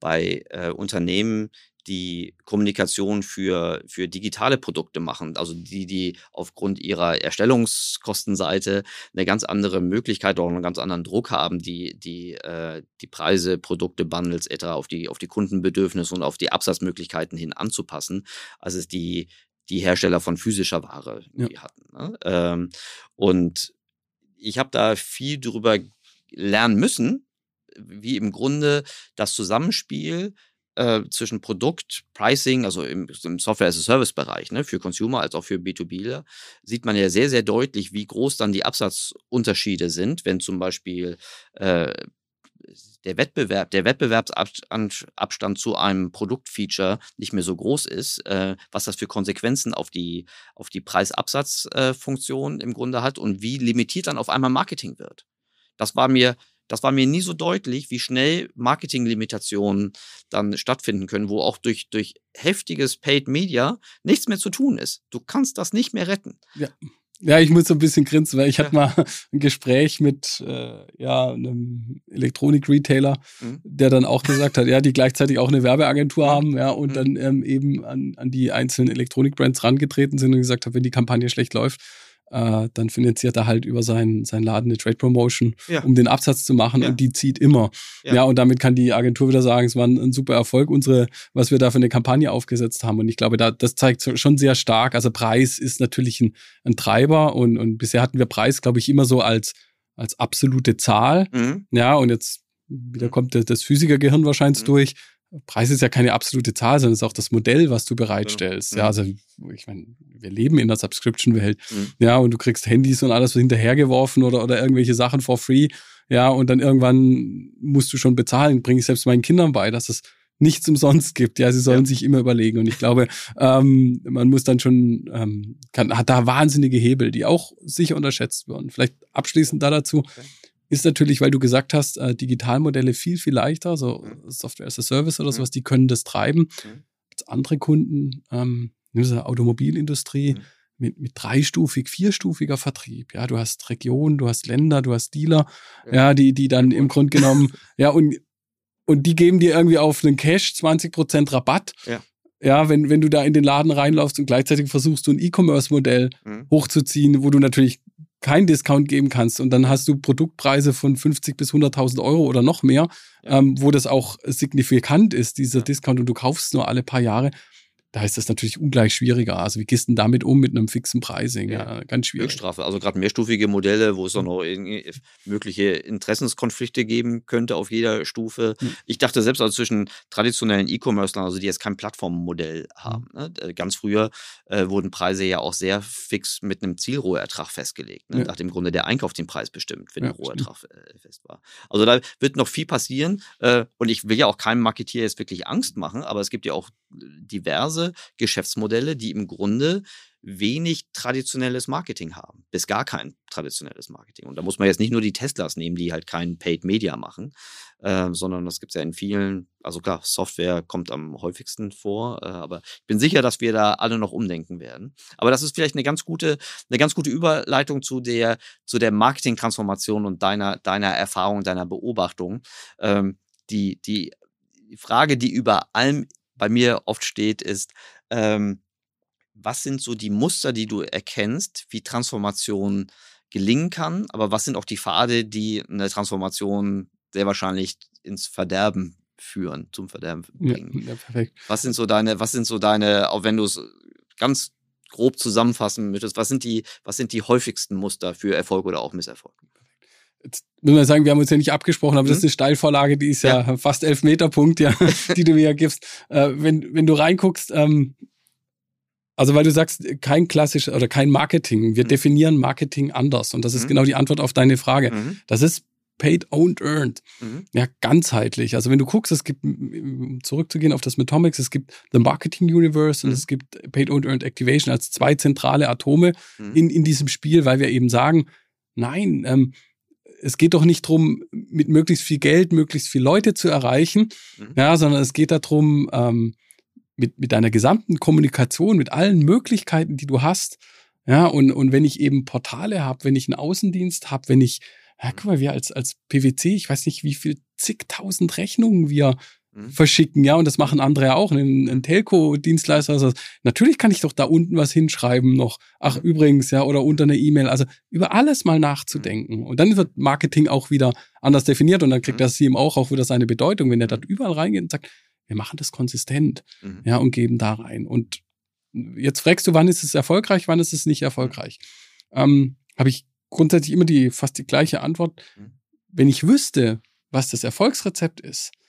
bei äh, Unternehmen, die Kommunikation für, für digitale Produkte machen, also die, die aufgrund ihrer Erstellungskostenseite eine ganz andere Möglichkeit oder einen ganz anderen Druck haben, die, die, äh, die Preise, Produkte, Bundles etc. auf die, auf die Kundenbedürfnisse und auf die Absatzmöglichkeiten hin anzupassen, als es die, die Hersteller von physischer Ware ja. hatten. Ne? Ähm, und ich habe da viel drüber lernen müssen, wie im Grunde das Zusammenspiel äh, zwischen Produkt, Pricing, also im, im Software-as-a-Service-Bereich, ne, für Consumer als auch für B2B, sieht man ja sehr, sehr deutlich, wie groß dann die Absatzunterschiede sind, wenn zum Beispiel äh, der Wettbewerb, der Wettbewerbsabstand zu einem Produktfeature nicht mehr so groß ist, äh, was das für Konsequenzen auf die, auf die Preisabsatzfunktion äh, im Grunde hat und wie limitiert dann auf einmal Marketing wird. Das war mir, das war mir nie so deutlich, wie schnell Marketinglimitationen dann stattfinden können, wo auch durch, durch heftiges Paid Media nichts mehr zu tun ist. Du kannst das nicht mehr retten. Ja. Ja, ich muss so ein bisschen grinsen, weil ich ja. hatte mal ein Gespräch mit äh, ja, einem Elektronik-Retailer, mhm. der dann auch gesagt hat, ja, die gleichzeitig auch eine Werbeagentur haben, ja, und mhm. dann ähm, eben an, an die einzelnen Elektronik-Brands rangetreten sind und gesagt hat, wenn die Kampagne schlecht läuft, äh, dann finanziert er halt über seinen, seinen Laden eine Trade Promotion, ja. um den Absatz zu machen ja. und die zieht immer. Ja. ja. und damit kann die Agentur wieder sagen, es war ein, ein, super Erfolg, unsere, was wir da für eine Kampagne aufgesetzt haben. Und ich glaube, da, das zeigt schon sehr stark. Also Preis ist natürlich ein, ein Treiber und, und bisher hatten wir Preis, glaube ich, immer so als, als absolute Zahl. Mhm. Ja, und jetzt wieder mhm. kommt das Physikergehirn wahrscheinlich mhm. durch Preis ist ja keine absolute Zahl, sondern es ist auch das Modell, was du bereitstellst. Ja, ja also ich meine, wir leben in der Subscription-Welt. Mhm. Ja, und du kriegst Handys und alles so hinterhergeworfen oder, oder irgendwelche Sachen for free. Ja, und dann irgendwann musst du schon bezahlen. Bringe ich selbst meinen Kindern bei, dass es nichts umsonst gibt. Ja, sie sollen ja. sich immer überlegen. Und ich glaube, ähm, man muss dann schon, ähm, kann, hat da wahnsinnige Hebel, die auch sicher unterschätzt werden. Vielleicht abschließend da dazu. Okay ist natürlich, weil du gesagt hast, äh, Digitalmodelle viel, viel leichter, so mhm. Software as a Service oder mhm. sowas, die können das treiben. Mhm. Andere Kunden, ähm, Automobilindustrie, mhm. mit, mit dreistufig, vierstufiger Vertrieb. Ja, du hast Regionen, du hast Länder, du hast Dealer, ja, ja die, die dann im Grunde genommen, ja, und, und die geben dir irgendwie auf einen Cash 20% Rabatt. Ja. Ja, wenn, wenn du da in den Laden reinlaufst und gleichzeitig versuchst du ein E-Commerce-Modell mhm. hochzuziehen, wo du natürlich keinen Discount geben kannst und dann hast du Produktpreise von 50 bis 100.000 Euro oder noch mehr, ja. ähm, wo das auch signifikant ist, dieser. Discount und du kaufst nur alle paar Jahre, da ist das natürlich ungleich schwieriger. Also wie gehst du damit um mit einem fixen Pricing? Ja, ja ganz schwierig. Rückstrafe, also gerade mehrstufige Modelle, wo es dann noch mögliche Interessenskonflikte geben könnte auf jeder Stufe. Mhm. Ich dachte selbst also zwischen traditionellen E-Commerce, also die jetzt kein Plattformmodell haben. Mhm. Ne? Ganz früher äh, wurden Preise ja auch sehr fix mit einem Zielrohertrag festgelegt. Ne? Ja. Nach dem Grunde der Einkauf den Preis bestimmt, wenn der Rohertrag äh, fest war. Also da wird noch viel passieren äh, und ich will ja auch keinem Marketier jetzt wirklich Angst machen, aber es gibt ja auch diverse Geschäftsmodelle, die im Grunde wenig traditionelles Marketing haben, bis gar kein traditionelles Marketing. Und da muss man jetzt nicht nur die Teslas nehmen, die halt kein Paid Media machen, äh, sondern das gibt es ja in vielen, also klar, Software kommt am häufigsten vor, äh, aber ich bin sicher, dass wir da alle noch umdenken werden. Aber das ist vielleicht eine ganz gute, eine ganz gute Überleitung zu der, zu der Marketing-Transformation und deiner, deiner Erfahrung, deiner Beobachtung. Ähm, die, die Frage, die über allem bei mir oft steht, ist, ähm, was sind so die Muster, die du erkennst, wie Transformation gelingen kann, aber was sind auch die Pfade, die eine Transformation sehr wahrscheinlich ins Verderben führen, zum Verderben bringen. Ja, ja, perfekt. Was sind so deine, was sind so deine, auch wenn du es ganz grob zusammenfassen möchtest, was sind die, was sind die häufigsten Muster für Erfolg oder auch Misserfolg? Jetzt muss man sagen, wir haben uns ja nicht abgesprochen, aber mhm. das ist eine Steilvorlage, die ist ja, ja fast elf Meter Punkt, ja, die du mir ja gibst. Äh, wenn, wenn du reinguckst, ähm, also weil du sagst, kein klassisch oder kein Marketing. Wir mhm. definieren Marketing anders. Und das ist mhm. genau die Antwort auf deine Frage. Mhm. Das ist paid, owned, earned. Mhm. Ja, ganzheitlich. Also wenn du guckst, es gibt, um zurückzugehen auf das Metomics, es gibt The Marketing Universe und mhm. es gibt paid, owned, earned Activation als zwei zentrale Atome mhm. in, in diesem Spiel, weil wir eben sagen, nein, ähm, es geht doch nicht darum, mit möglichst viel Geld möglichst viele Leute zu erreichen, ja, sondern es geht darum, ähm, mit, mit deiner gesamten Kommunikation, mit allen Möglichkeiten, die du hast. Ja, und, und wenn ich eben Portale habe, wenn ich einen Außendienst habe, wenn ich, ja, guck mal, wir als, als PwC, ich weiß nicht, wie viel zigtausend Rechnungen wir mhm. verschicken, ja, und das machen andere ja auch, ein, ein Telco-Dienstleister. Also, natürlich kann ich doch da unten was hinschreiben noch. Ach, mhm. übrigens, ja, oder unter eine E-Mail. Also über alles mal nachzudenken. Und dann wird Marketing auch wieder anders definiert und dann kriegt mhm. das Team auch, auch wieder seine Bedeutung, wenn der dort überall reingeht und sagt, wir machen das konsistent, mhm. ja, und geben da rein. Und jetzt fragst du, wann ist es erfolgreich, wann ist es nicht erfolgreich? Ähm, Habe ich grundsätzlich immer die fast die gleiche Antwort. Mhm. Wenn ich wüsste, was das Erfolgsrezept ist, mhm.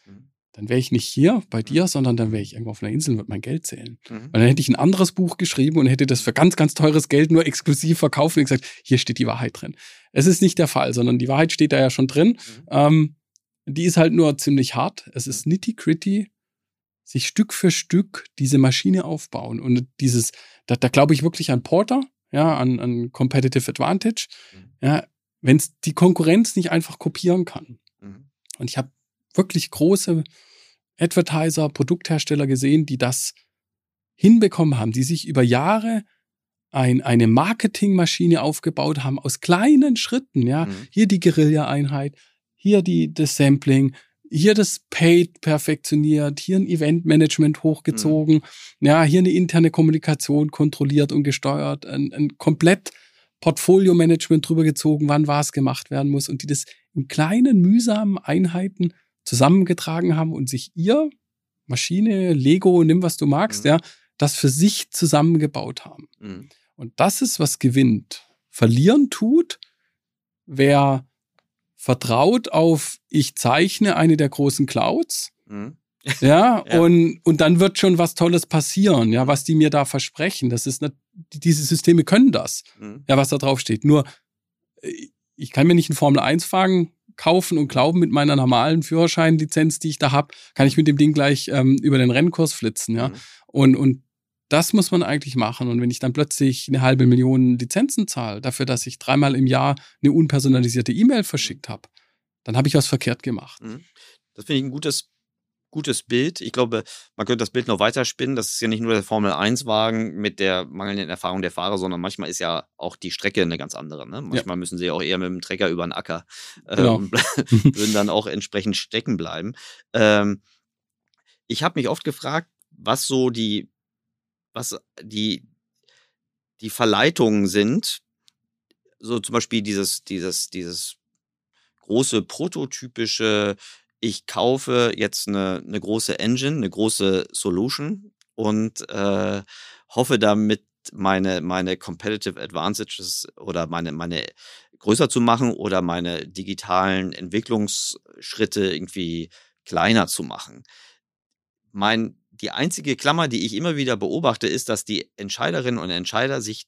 Dann wäre ich nicht hier bei dir, mhm. sondern dann wäre ich irgendwo auf einer Insel und würde mein Geld zählen. Mhm. Weil dann hätte ich ein anderes Buch geschrieben und hätte das für ganz, ganz teures Geld nur exklusiv verkauft und gesagt, hier steht die Wahrheit drin. Es ist nicht der Fall, sondern die Wahrheit steht da ja schon drin. Mhm. Ähm, die ist halt nur ziemlich hart. Es ist nitty-gritty sich Stück für Stück diese Maschine aufbauen. Und dieses, da, da glaube ich wirklich an Porter, ja, an, an Competitive Advantage, mhm. ja, wenn es die Konkurrenz nicht einfach kopieren kann. Mhm. Und ich habe wirklich große Advertiser, Produkthersteller gesehen, die das hinbekommen haben, die sich über Jahre ein, eine Marketingmaschine aufgebaut haben aus kleinen Schritten, ja. Mhm. Hier die Guerilla-Einheit, hier die, das Sampling, hier das Paid perfektioniert, hier ein Eventmanagement hochgezogen, mhm. ja, hier eine interne Kommunikation kontrolliert und gesteuert, ein, ein komplett Portfolio-Management drüber gezogen, wann was gemacht werden muss und die das in kleinen, mühsamen Einheiten zusammengetragen haben und sich ihr Maschine, Lego, nimm was du magst, mhm. ja, das für sich zusammengebaut haben. Mhm. Und das ist, was gewinnt. Verlieren tut, wer vertraut auf, ich zeichne eine der großen Clouds. Mhm. Ja, ja, Und, und dann wird schon was Tolles passieren, ja, was die mir da versprechen. Das ist nicht, diese Systeme können das, mhm. ja, was da drauf steht. Nur, äh, ich kann mir nicht einen Formel 1 Wagen kaufen und glauben, mit meiner normalen Führerscheinlizenz, die ich da habe, kann ich mit dem Ding gleich ähm, über den Rennkurs flitzen, ja. Mhm. Und, und das muss man eigentlich machen. Und wenn ich dann plötzlich eine halbe Million Lizenzen zahle, dafür, dass ich dreimal im Jahr eine unpersonalisierte E-Mail verschickt habe, dann habe ich was verkehrt gemacht. Mhm. Das finde ich ein gutes, gutes Bild. Ich glaube, man könnte das Bild noch weiterspinnen. Das ist ja nicht nur der Formel-1-Wagen mit der mangelnden Erfahrung der Fahrer, sondern manchmal ist ja auch die Strecke eine ganz andere. Ne? Manchmal ja. müssen sie auch eher mit dem Trecker über den Acker äh, genau. und würden dann auch entsprechend stecken bleiben. Ähm, ich habe mich oft gefragt, was so die was die, die Verleitungen sind, so zum Beispiel dieses, dieses, dieses große prototypische, ich kaufe jetzt eine, eine große Engine, eine große Solution und äh, hoffe damit meine, meine Competitive Advantages oder meine, meine größer zu machen oder meine digitalen Entwicklungsschritte irgendwie kleiner zu machen. Mein, die einzige Klammer, die ich immer wieder beobachte, ist, dass die Entscheiderinnen und Entscheider sich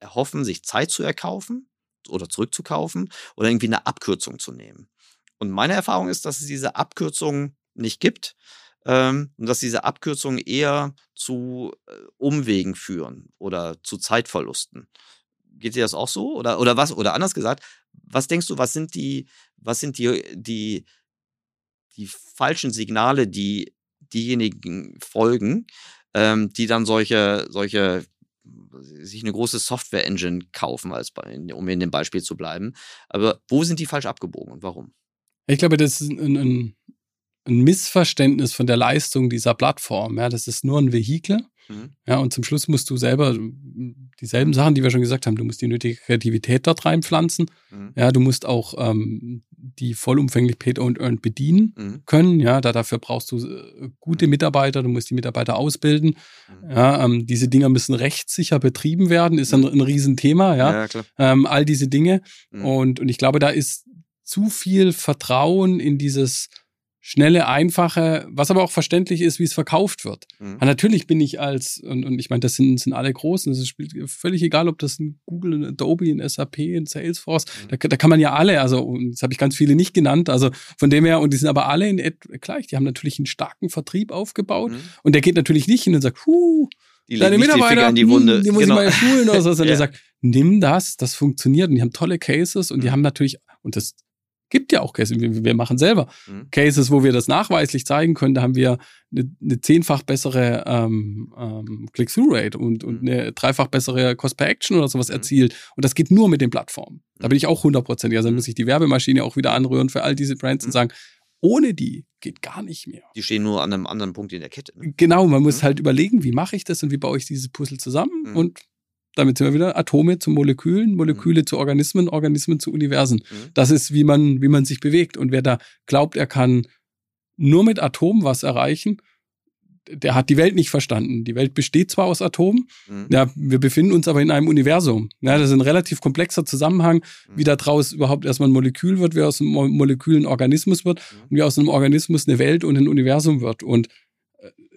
erhoffen, sich Zeit zu erkaufen oder zurückzukaufen oder irgendwie eine Abkürzung zu nehmen. Und meine Erfahrung ist, dass es diese Abkürzung nicht gibt ähm, und dass diese Abkürzungen eher zu äh, Umwegen führen oder zu Zeitverlusten. Geht dir das auch so? Oder, oder was? Oder anders gesagt, was denkst du, was sind die, was sind die, die, die falschen Signale, die diejenigen folgen, ähm, die dann solche, solche sich eine große Software-Engine kaufen, als um in dem Beispiel zu bleiben. Aber wo sind die falsch abgebogen und warum? Ich glaube, das ist ein, ein, ein Missverständnis von der Leistung dieser Plattform. Ja, das ist nur ein Vehikel. Mhm. Ja, und zum Schluss musst du selber dieselben Sachen, die wir schon gesagt haben, du musst die nötige Kreativität dort reinpflanzen. Mhm. Ja, du musst auch ähm, die vollumfänglich Paid und Earned bedienen mhm. können. Ja, da, dafür brauchst du äh, gute Mitarbeiter, du musst die Mitarbeiter ausbilden. Mhm. Ja, ähm, diese Dinger müssen rechtssicher betrieben werden, ist ein, mhm. ein Riesenthema. Ja, ja. Ähm, all diese Dinge. Mhm. Und, und ich glaube, da ist zu viel Vertrauen in dieses schnelle, einfache, was aber auch verständlich ist, wie es verkauft wird. Mhm. natürlich bin ich als, und, und ich meine, das sind, sind alle Großen, es spielt völlig egal, ob das ein Google, ein Adobe, ein SAP, ein Salesforce, mhm. da, da kann man ja alle, also jetzt habe ich ganz viele nicht genannt, also von dem her, und die sind aber alle in gleich, die haben natürlich einen starken Vertrieb aufgebaut mhm. und der geht natürlich nicht hin und sagt, huh, die deine Mitarbeiter, die, Wunde. Hm, die muss genau. ich mal schulen oder so, sondern ja. der sagt, nimm das, das funktioniert und die haben tolle Cases und die mhm. haben natürlich, und das gibt ja auch Cases, wir, wir machen selber mhm. Cases, wo wir das nachweislich zeigen können. Da haben wir eine, eine zehnfach bessere ähm, ähm, Click-Through-Rate und, und mhm. eine dreifach bessere Cost per Action oder sowas mhm. erzielt. Und das geht nur mit den Plattformen. Da bin ich auch hundertprozentig. Also dann muss ich die Werbemaschine auch wieder anrühren für all diese Brands und mhm. sagen, ohne die geht gar nicht mehr. Die stehen nur an einem anderen Punkt in der Kette. Ne? Genau, man muss mhm. halt überlegen, wie mache ich das und wie baue ich dieses Puzzle zusammen mhm. und damit sind wir wieder Atome zu Molekülen, Moleküle mhm. zu Organismen, Organismen zu Universen. Mhm. Das ist, wie man, wie man sich bewegt. Und wer da glaubt, er kann nur mit Atomen was erreichen, der hat die Welt nicht verstanden. Die Welt besteht zwar aus Atomen, mhm. ja, wir befinden uns aber in einem Universum. Ja, das ist ein relativ komplexer Zusammenhang, wie mhm. daraus überhaupt erstmal ein Molekül wird, wie aus einem Molekül ein Organismus wird mhm. und wie aus einem Organismus eine Welt und ein Universum wird. Und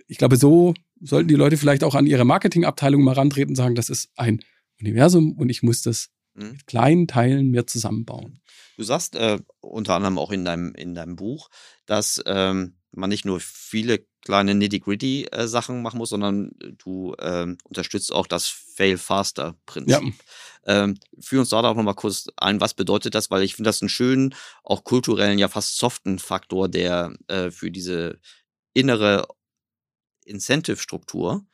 ich glaube, so sollten die Leute vielleicht auch an ihre Marketingabteilung mal rantreten und sagen, das ist ein Universum und ich muss das mhm. mit kleinen Teilen mir zusammenbauen. Du sagst äh, unter anderem auch in deinem, in deinem Buch, dass ähm, man nicht nur viele kleine Nitty-Gritty-Sachen äh, machen muss, sondern du ähm, unterstützt auch das Fail-Faster-Prinzip. Ja. Ähm, führ uns da doch nochmal kurz ein, was bedeutet das? Weil ich finde das einen schönen, auch kulturellen, ja fast soften Faktor, der äh, für diese innere Incentive-Struktur,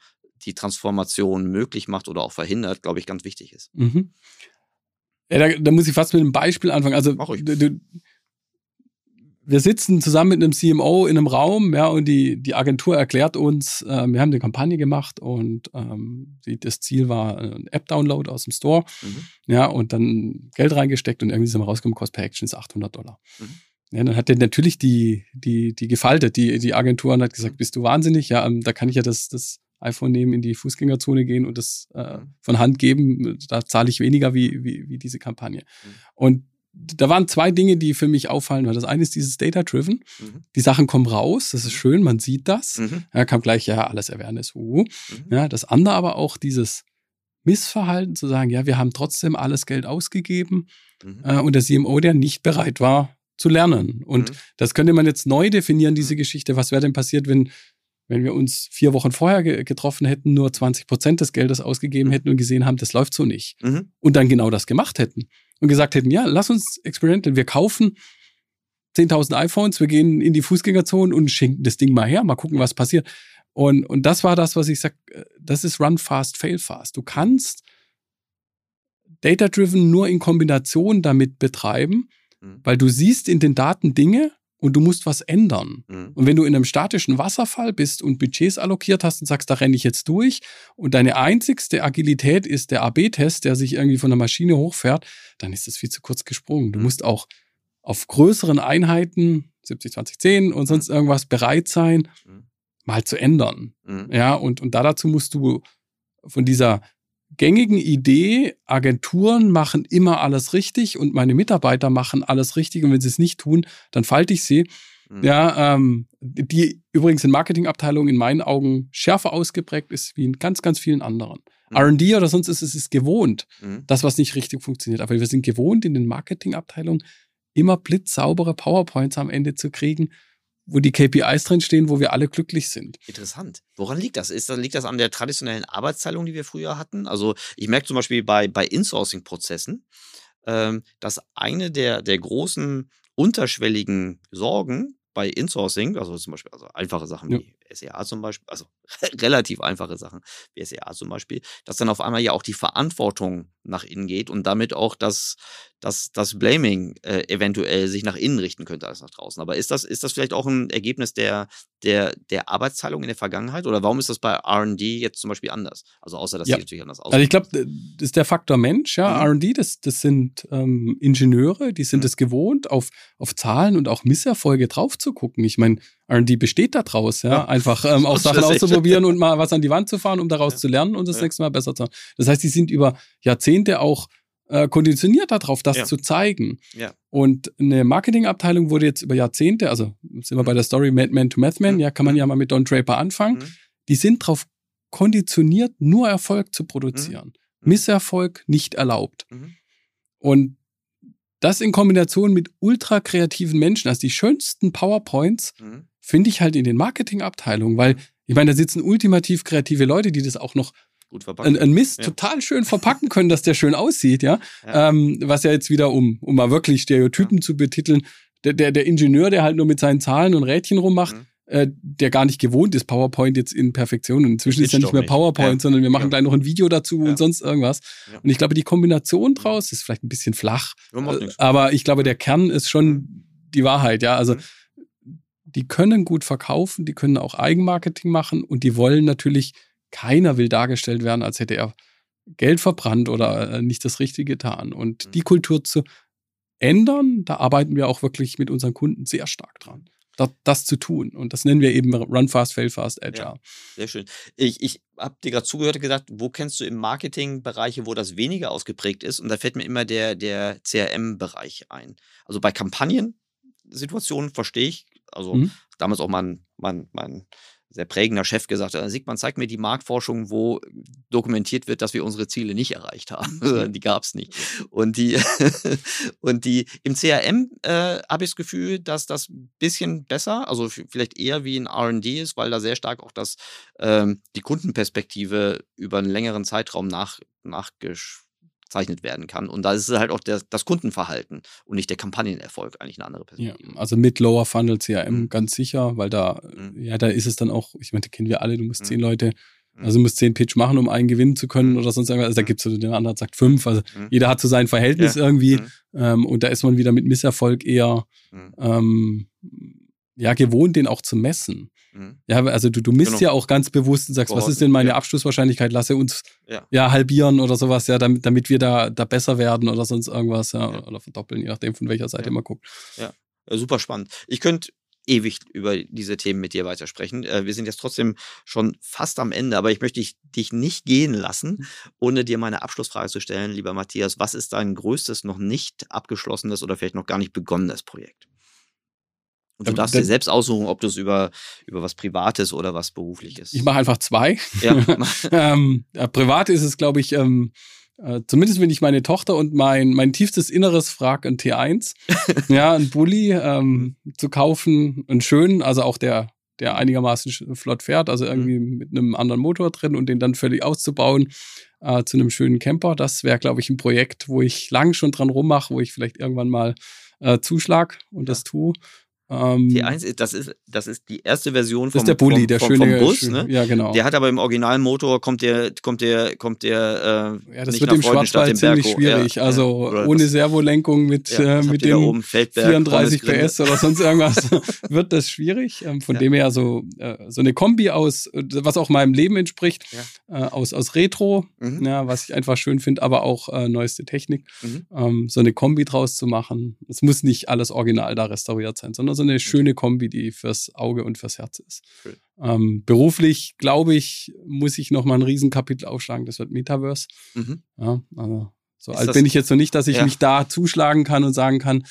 die Transformation möglich macht oder auch verhindert, glaube ich, ganz wichtig ist. Mhm. Ja, da, da, muss ich fast mit einem Beispiel anfangen. Also, du, wir sitzen zusammen mit einem CMO in einem Raum, ja, und die, die Agentur erklärt uns, äh, wir haben eine Kampagne gemacht und ähm, die, das Ziel war ein App-Download aus dem Store, mhm. ja, und dann Geld reingesteckt und irgendwie sind wir rausgekommen, Cost per Action ist 800 Dollar. Mhm. Ja, dann hat der natürlich die, die, die gefaltet, die, die Agentur und hat gesagt, mhm. bist du wahnsinnig? Ja, ähm, da kann ich ja das, das iPhone nehmen, in die Fußgängerzone gehen und das äh, von Hand geben. Da zahle ich weniger wie, wie, wie diese Kampagne. Mhm. Und da waren zwei Dinge, die für mich auffallen. Das eine ist dieses Data-Driven. Mhm. Die Sachen kommen raus, das ist mhm. schön, man sieht das. Mhm. Ja, kam gleich, ja, alles Awareness. Uh. Mhm. Ja, das andere aber auch dieses Missverhalten zu sagen, ja, wir haben trotzdem alles Geld ausgegeben äh, und der CMO, der nicht bereit war, zu lernen. Und mhm. das könnte man jetzt neu definieren, diese mhm. Geschichte. Was wäre denn passiert, wenn, wenn wir uns vier Wochen vorher ge getroffen hätten, nur 20 Prozent des Geldes ausgegeben mhm. hätten und gesehen haben, das läuft so nicht. Mhm. Und dann genau das gemacht hätten. Und gesagt hätten, ja, lass uns experimental. Wir kaufen 10.000 iPhones, wir gehen in die Fußgängerzone und schenken das Ding mal her, mal gucken, was passiert. Und, und das war das, was ich sag, äh, das ist Run Fast, Fail Fast. Du kannst Data-Driven nur in Kombination damit betreiben, Mhm. Weil du siehst in den Daten Dinge und du musst was ändern. Mhm. Und wenn du in einem statischen Wasserfall bist und Budgets allokiert hast und sagst, da renne ich jetzt durch und deine einzigste Agilität ist der AB-Test, der sich irgendwie von der Maschine hochfährt, dann ist das viel zu kurz gesprungen. Du mhm. musst auch auf größeren Einheiten, 70, 20, 10 und sonst mhm. irgendwas bereit sein, mal zu ändern. Ja, und, und da dazu musst du von dieser gängigen Idee, Agenturen machen immer alles richtig und meine Mitarbeiter machen alles richtig und wenn sie es nicht tun, dann falte ich sie. Mhm. Ja, ähm, die übrigens in Marketingabteilungen in meinen Augen schärfer ausgeprägt ist wie in ganz, ganz vielen anderen. Mhm. RD oder sonst ist es ist gewohnt, mhm. das, was nicht richtig funktioniert. Aber wir sind gewohnt, in den Marketingabteilungen immer blitzsaubere PowerPoints am Ende zu kriegen, wo die KPIs drinstehen, wo wir alle glücklich sind. Interessant. Woran liegt das? Ist, liegt das an der traditionellen Arbeitsteilung, die wir früher hatten? Also ich merke zum Beispiel bei, bei Insourcing-Prozessen, ähm, dass eine der, der großen unterschwelligen Sorgen bei Insourcing, also zum Beispiel also einfache Sachen ja. wie SEA zum Beispiel, also relativ einfache Sachen wie SEA zum Beispiel, dass dann auf einmal ja auch die Verantwortung nach innen geht und damit auch das, das, das Blaming äh, eventuell sich nach innen richten könnte als nach draußen. Aber ist das, ist das vielleicht auch ein Ergebnis der, der, der Arbeitsteilung in der Vergangenheit? Oder warum ist das bei RD jetzt zum Beispiel anders? Also außer dass ja. sie natürlich anders aussehen. Also ich glaube, das ist der Faktor Mensch, ja. Mhm. RD, das, das sind ähm, Ingenieure, die sind mhm. es gewohnt, auf, auf Zahlen und auch Misserfolge drauf zu gucken. Ich meine, RD besteht daraus, ja, ja. einfach ähm, auch Sachen auszuprobieren und mal was an die Wand zu fahren, um daraus ja. zu lernen und das ja. nächste Mal besser zu machen. Das heißt, sie sind über Jahrzehnte auch äh, konditioniert darauf, das zu zeigen. Ja. Und eine Marketingabteilung wurde jetzt über Jahrzehnte, also sind wir bei der Story Madman to Mathman, mhm. ja, kann man ja mal mit Don Draper anfangen. Mhm. Die sind darauf konditioniert, nur Erfolg zu produzieren. Mhm. Misserfolg nicht erlaubt. Mhm. Und das in Kombination mit ultra kreativen Menschen, also die schönsten PowerPoints, mhm. finde ich halt in den Marketingabteilungen, weil ich meine, da sitzen ultimativ kreative Leute, die das auch noch. Ein, ein Mist ja. total schön verpacken können, dass der schön aussieht, ja. ja. Ähm, was ja jetzt wieder, um, um mal wirklich Stereotypen ja. zu betiteln, der, der, der Ingenieur, der halt nur mit seinen Zahlen und Rädchen rummacht, mhm. äh, der gar nicht gewohnt ist, PowerPoint jetzt in Perfektion. Und inzwischen ist ja nicht mehr PowerPoint, sondern wir machen gleich noch ein Video dazu und sonst irgendwas. Und ich glaube, die Kombination draus ist vielleicht ein bisschen flach. Äh, aber ich glaube, der Kern ist schon mhm. die Wahrheit, ja. Also mhm die können gut verkaufen, die können auch Eigenmarketing machen und die wollen natürlich, keiner will dargestellt werden, als hätte er Geld verbrannt oder äh, nicht das Richtige getan. Und die mhm. Kultur zu ändern, da arbeiten wir auch wirklich mit unseren Kunden sehr stark dran. Das, das, zu tun. Und das nennen wir eben Run Fast, Fail Fast, Agile. Ja, sehr schön. Ich, ich habe dir gerade zugehört und gesagt, wo kennst du im Marketing Bereiche, wo das weniger ausgeprägt ist? Und da fällt mir immer der, der CRM-Bereich ein. Also bei Kampagnensituationen verstehe ich also mhm. damals auch mein, mein, mein sehr prägender Chef gesagt hat, Sigmund, zeig mir die Marktforschung, wo dokumentiert wird, dass wir unsere Ziele nicht erreicht haben. Die gab es nicht. Und die, und die im CRM äh, habe ich das Gefühl, dass das ein bisschen besser, also vielleicht eher wie in RD ist, weil da sehr stark auch das, ähm, die Kundenperspektive über einen längeren Zeitraum nach, nachgesch gezeichnet werden kann. Und da ist es halt auch der, das Kundenverhalten und nicht der Kampagnenerfolg eigentlich eine andere Perspektive. Ja, also mit Lower Funnel CRM mhm. ganz sicher, weil da, mhm. ja, da ist es dann auch, ich meine, die kennen wir alle, du musst mhm. zehn Leute mhm. also du musst zehn Pitch machen, um einen gewinnen zu können mhm. oder sonst irgendwas. Also da mhm. gibt es so den anderen sagt fünf. Also jeder hat so sein Verhältnis ja. irgendwie. Ähm, und da ist man wieder mit Misserfolg eher ähm, ja gewohnt, den auch zu messen. Mhm. Ja, also du, du misst genau. ja auch ganz bewusst und sagst, Boah, was ist denn meine ja. Abschlusswahrscheinlichkeit? Lasse uns ja. ja. halbieren oder sowas, ja, damit, damit wir da, da besser werden oder sonst irgendwas, ja, ja. oder verdoppeln, je nachdem, von welcher Seite man guckt. Ja. super spannend. Ich könnte ewig über diese Themen mit dir weitersprechen. Äh, wir sind jetzt trotzdem schon fast am Ende, aber ich möchte dich nicht gehen lassen, mhm. ohne dir meine Abschlussfrage zu stellen, lieber Matthias. Was ist dein größtes, noch nicht abgeschlossenes oder vielleicht noch gar nicht begonnenes Projekt? Und du ähm, darfst dir selbst aussuchen, ob du es über, über was Privates oder was Berufliches. Ich mache einfach zwei. Ja. ähm, ja, privat ist es, glaube ich, ähm, äh, zumindest wenn ich meine Tochter und mein, mein tiefstes Inneres frage, ein T1, ja, ein Bulli ähm, zu kaufen, einen schönen, also auch der, der einigermaßen flott fährt, also irgendwie mhm. mit einem anderen Motor drin und den dann völlig auszubauen äh, zu einem schönen Camper. Das wäre, glaube ich, ein Projekt, wo ich lang schon dran rummache, wo ich vielleicht irgendwann mal äh, zuschlag und ja. das tue. Ähm, T1, das ist, das ist die erste Version vom, das ist der Bulli, vom, der vom, schöne, vom Bus. Schöne, ne? Ja, genau. Der hat aber im Originalmotor, kommt der, kommt der, kommt der, äh, Ja, das wird im Schwarzwald ziemlich schwierig. Ja, also ja, ohne Servolenkung mit, ja, äh, mit dem 34 PS oder sonst irgendwas wird das schwierig. Ähm, von dem her so, äh, so eine Kombi aus, was auch meinem Leben entspricht, äh, aus, aus Retro, mhm. ja, was ich einfach schön finde, aber auch äh, neueste Technik. Mhm. Ähm, so eine Kombi draus zu machen. Es muss nicht alles original da restauriert sein, sondern so eine schöne Kombi, die fürs Auge und fürs Herz ist. Ähm, beruflich, glaube ich, muss ich noch mal ein Riesenkapitel aufschlagen. Das wird Metaverse. Mhm. Ja, also so alt bin ich jetzt noch nicht, dass ich ja. mich da zuschlagen kann und sagen kann,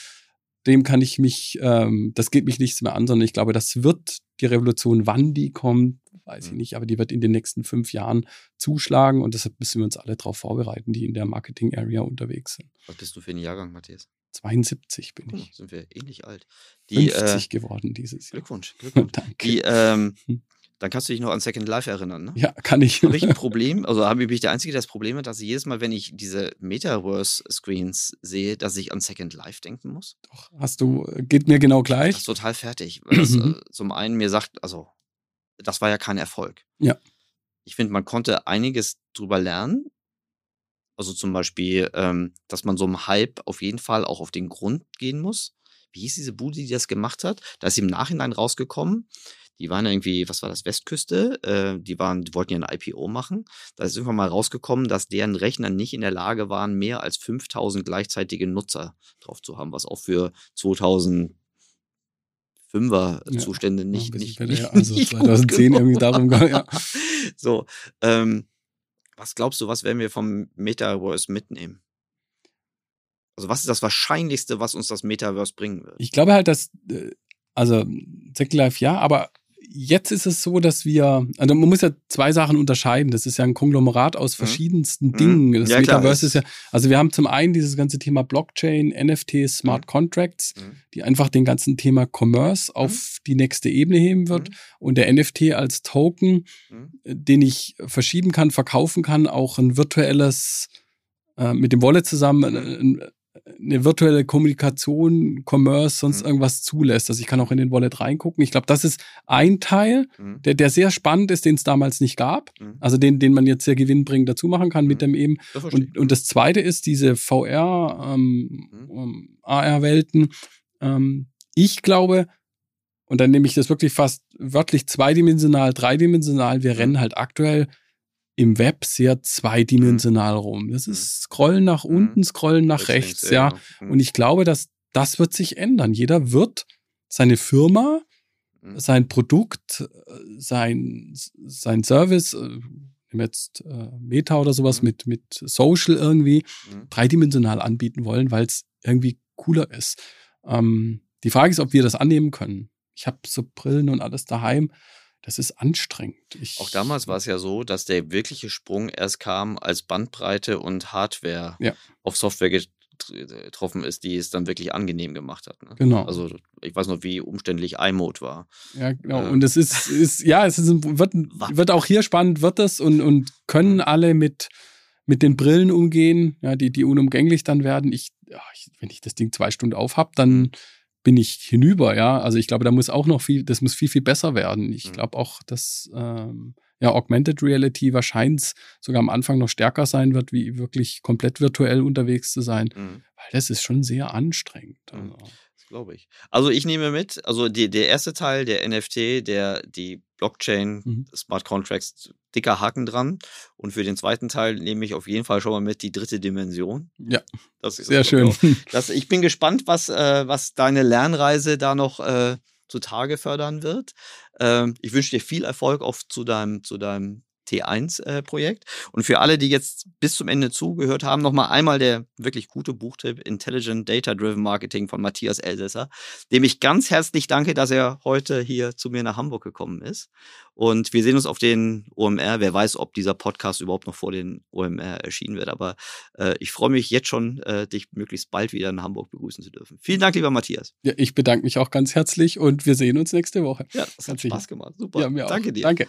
dem kann ich mich, ähm, das geht mich nichts mehr an, sondern ich glaube, das wird die Revolution, wann die kommt, weiß mhm. ich nicht, aber die wird in den nächsten fünf Jahren zuschlagen und deshalb müssen wir uns alle darauf vorbereiten, die in der Marketing-Area unterwegs sind. Was bist du für ein Jahrgang, Matthias? 72 bin ich. Oh, sind wir ähnlich alt. Die, 50 äh, geworden dieses Jahr. Glückwunsch, Glückwunsch. Danke. Die, ähm, hm. dann kannst du dich noch an Second Life erinnern, ne? Ja, kann ich. Habe ich ein Problem, also habe ich der Einzige, der das Problem hat, dass ich jedes Mal, wenn ich diese Metaverse-Screens sehe, dass ich an Second Life denken muss? Doch, hast du, geht mir genau gleich. Das ist total fertig. Das äh, zum einen mir sagt, also, das war ja kein Erfolg. Ja. Ich finde, man konnte einiges drüber lernen, also zum Beispiel, ähm, dass man so einem Hype auf jeden Fall auch auf den Grund gehen muss. Wie hieß diese Bude, die das gemacht hat? Da ist im Nachhinein rausgekommen. Die waren irgendwie, was war das, Westküste? Äh, die waren, die wollten ja ein IPO machen. Da ist irgendwann mal rausgekommen, dass deren Rechner nicht in der Lage waren, mehr als 5000 gleichzeitige Nutzer drauf zu haben, was auch für 2000 Fünfer Zustände ja, nicht, nicht, nicht, also nicht 2010 irgendwie darum ja. So, ähm, was glaubst du, was werden wir vom Metaverse mitnehmen? Also, was ist das Wahrscheinlichste, was uns das Metaverse bringen wird? Ich glaube halt, dass, äh, also, Second Life ja, aber jetzt ist es so, dass wir, also man muss ja zwei Sachen unterscheiden. Das ist ja ein Konglomerat aus mhm. verschiedensten mhm. Dingen. Das ja, Metaverse klar, ist ja, also wir haben zum einen dieses ganze Thema Blockchain, NFTs, Smart mhm. Contracts, mhm. die einfach den ganzen Thema Commerce mhm. auf die nächste Ebene heben wird. Mhm. Und der NFT als Token, den ich verschieben kann, verkaufen kann, auch ein virtuelles äh, mit dem Wallet zusammen ein, eine virtuelle Kommunikation, Commerce, sonst mhm. irgendwas zulässt. Also ich kann auch in den Wallet reingucken. Ich glaube, das ist ein Teil, mhm. der, der sehr spannend ist, den es damals nicht gab. Mhm. Also den, den man jetzt sehr gewinnbringend dazu machen kann mit mhm. dem eben. Und, und das zweite ist diese VR, ähm, mhm. ähm AR-Welten. Ähm, ich glaube, und dann nehme ich das wirklich fast wörtlich zweidimensional, dreidimensional. Wir mhm. rennen halt aktuell im Web sehr zweidimensional rum. Das ist Scrollen nach mhm. unten, Scrollen nach rechts, ja. Mhm. Und ich glaube, dass das wird sich ändern. Jeder wird seine Firma, mhm. sein Produkt, sein, sein Service, äh, jetzt äh, Meta oder sowas mit, mit Social irgendwie dreidimensional anbieten wollen, weil es irgendwie cooler ist. Ähm, die Frage ist, ob wir das annehmen können. Ich habe so Brillen und alles daheim das ist anstrengend. Ich, auch damals war es ja so, dass der wirkliche Sprung erst kam, als Bandbreite und Hardware ja. auf Software getroffen ist, die es dann wirklich angenehm gemacht hat. Ne? Genau. Also ich weiß noch, wie umständlich iMode war. Ja, genau. Äh, und es ist, ist ja, es ist, wird, wird auch hier spannend, wird es und, und können alle mit, mit den Brillen umgehen, ja, die, die unumgänglich dann werden. Ich, ich wenn ich das Ding zwei Stunden auf habe, dann mhm bin ich hinüber, ja. Also ich glaube, da muss auch noch viel, das muss viel, viel besser werden. Ich mhm. glaube auch, dass ähm, ja Augmented Reality wahrscheinlich sogar am Anfang noch stärker sein wird, wie wirklich komplett virtuell unterwegs zu sein. Mhm. Weil das ist schon sehr anstrengend. Mhm. Also glaube ich. Also ich nehme mit, also die, der erste Teil, der NFT, der die Blockchain, mhm. Smart Contracts, dicker Haken dran. Und für den zweiten Teil nehme ich auf jeden Fall schon mal mit die dritte Dimension. Ja. Das ist sehr schön. Das, ich bin gespannt, was, äh, was deine Lernreise da noch äh, zutage fördern wird. Ähm, ich wünsche dir viel Erfolg auf zu deinem, zu deinem T1-Projekt. Äh, und für alle, die jetzt bis zum Ende zugehört haben, nochmal einmal der wirklich gute Buchtipp Intelligent Data Driven Marketing von Matthias Elsässer, dem ich ganz herzlich danke, dass er heute hier zu mir nach Hamburg gekommen ist. Und wir sehen uns auf den OMR. Wer weiß, ob dieser Podcast überhaupt noch vor den OMR erschienen wird. Aber äh, ich freue mich jetzt schon, äh, dich möglichst bald wieder in Hamburg begrüßen zu dürfen. Vielen Dank, lieber Matthias. Ja, ich bedanke mich auch ganz herzlich und wir sehen uns nächste Woche. Ja, das hat Spaß gemacht. Super. Ja, Danke dir. Danke.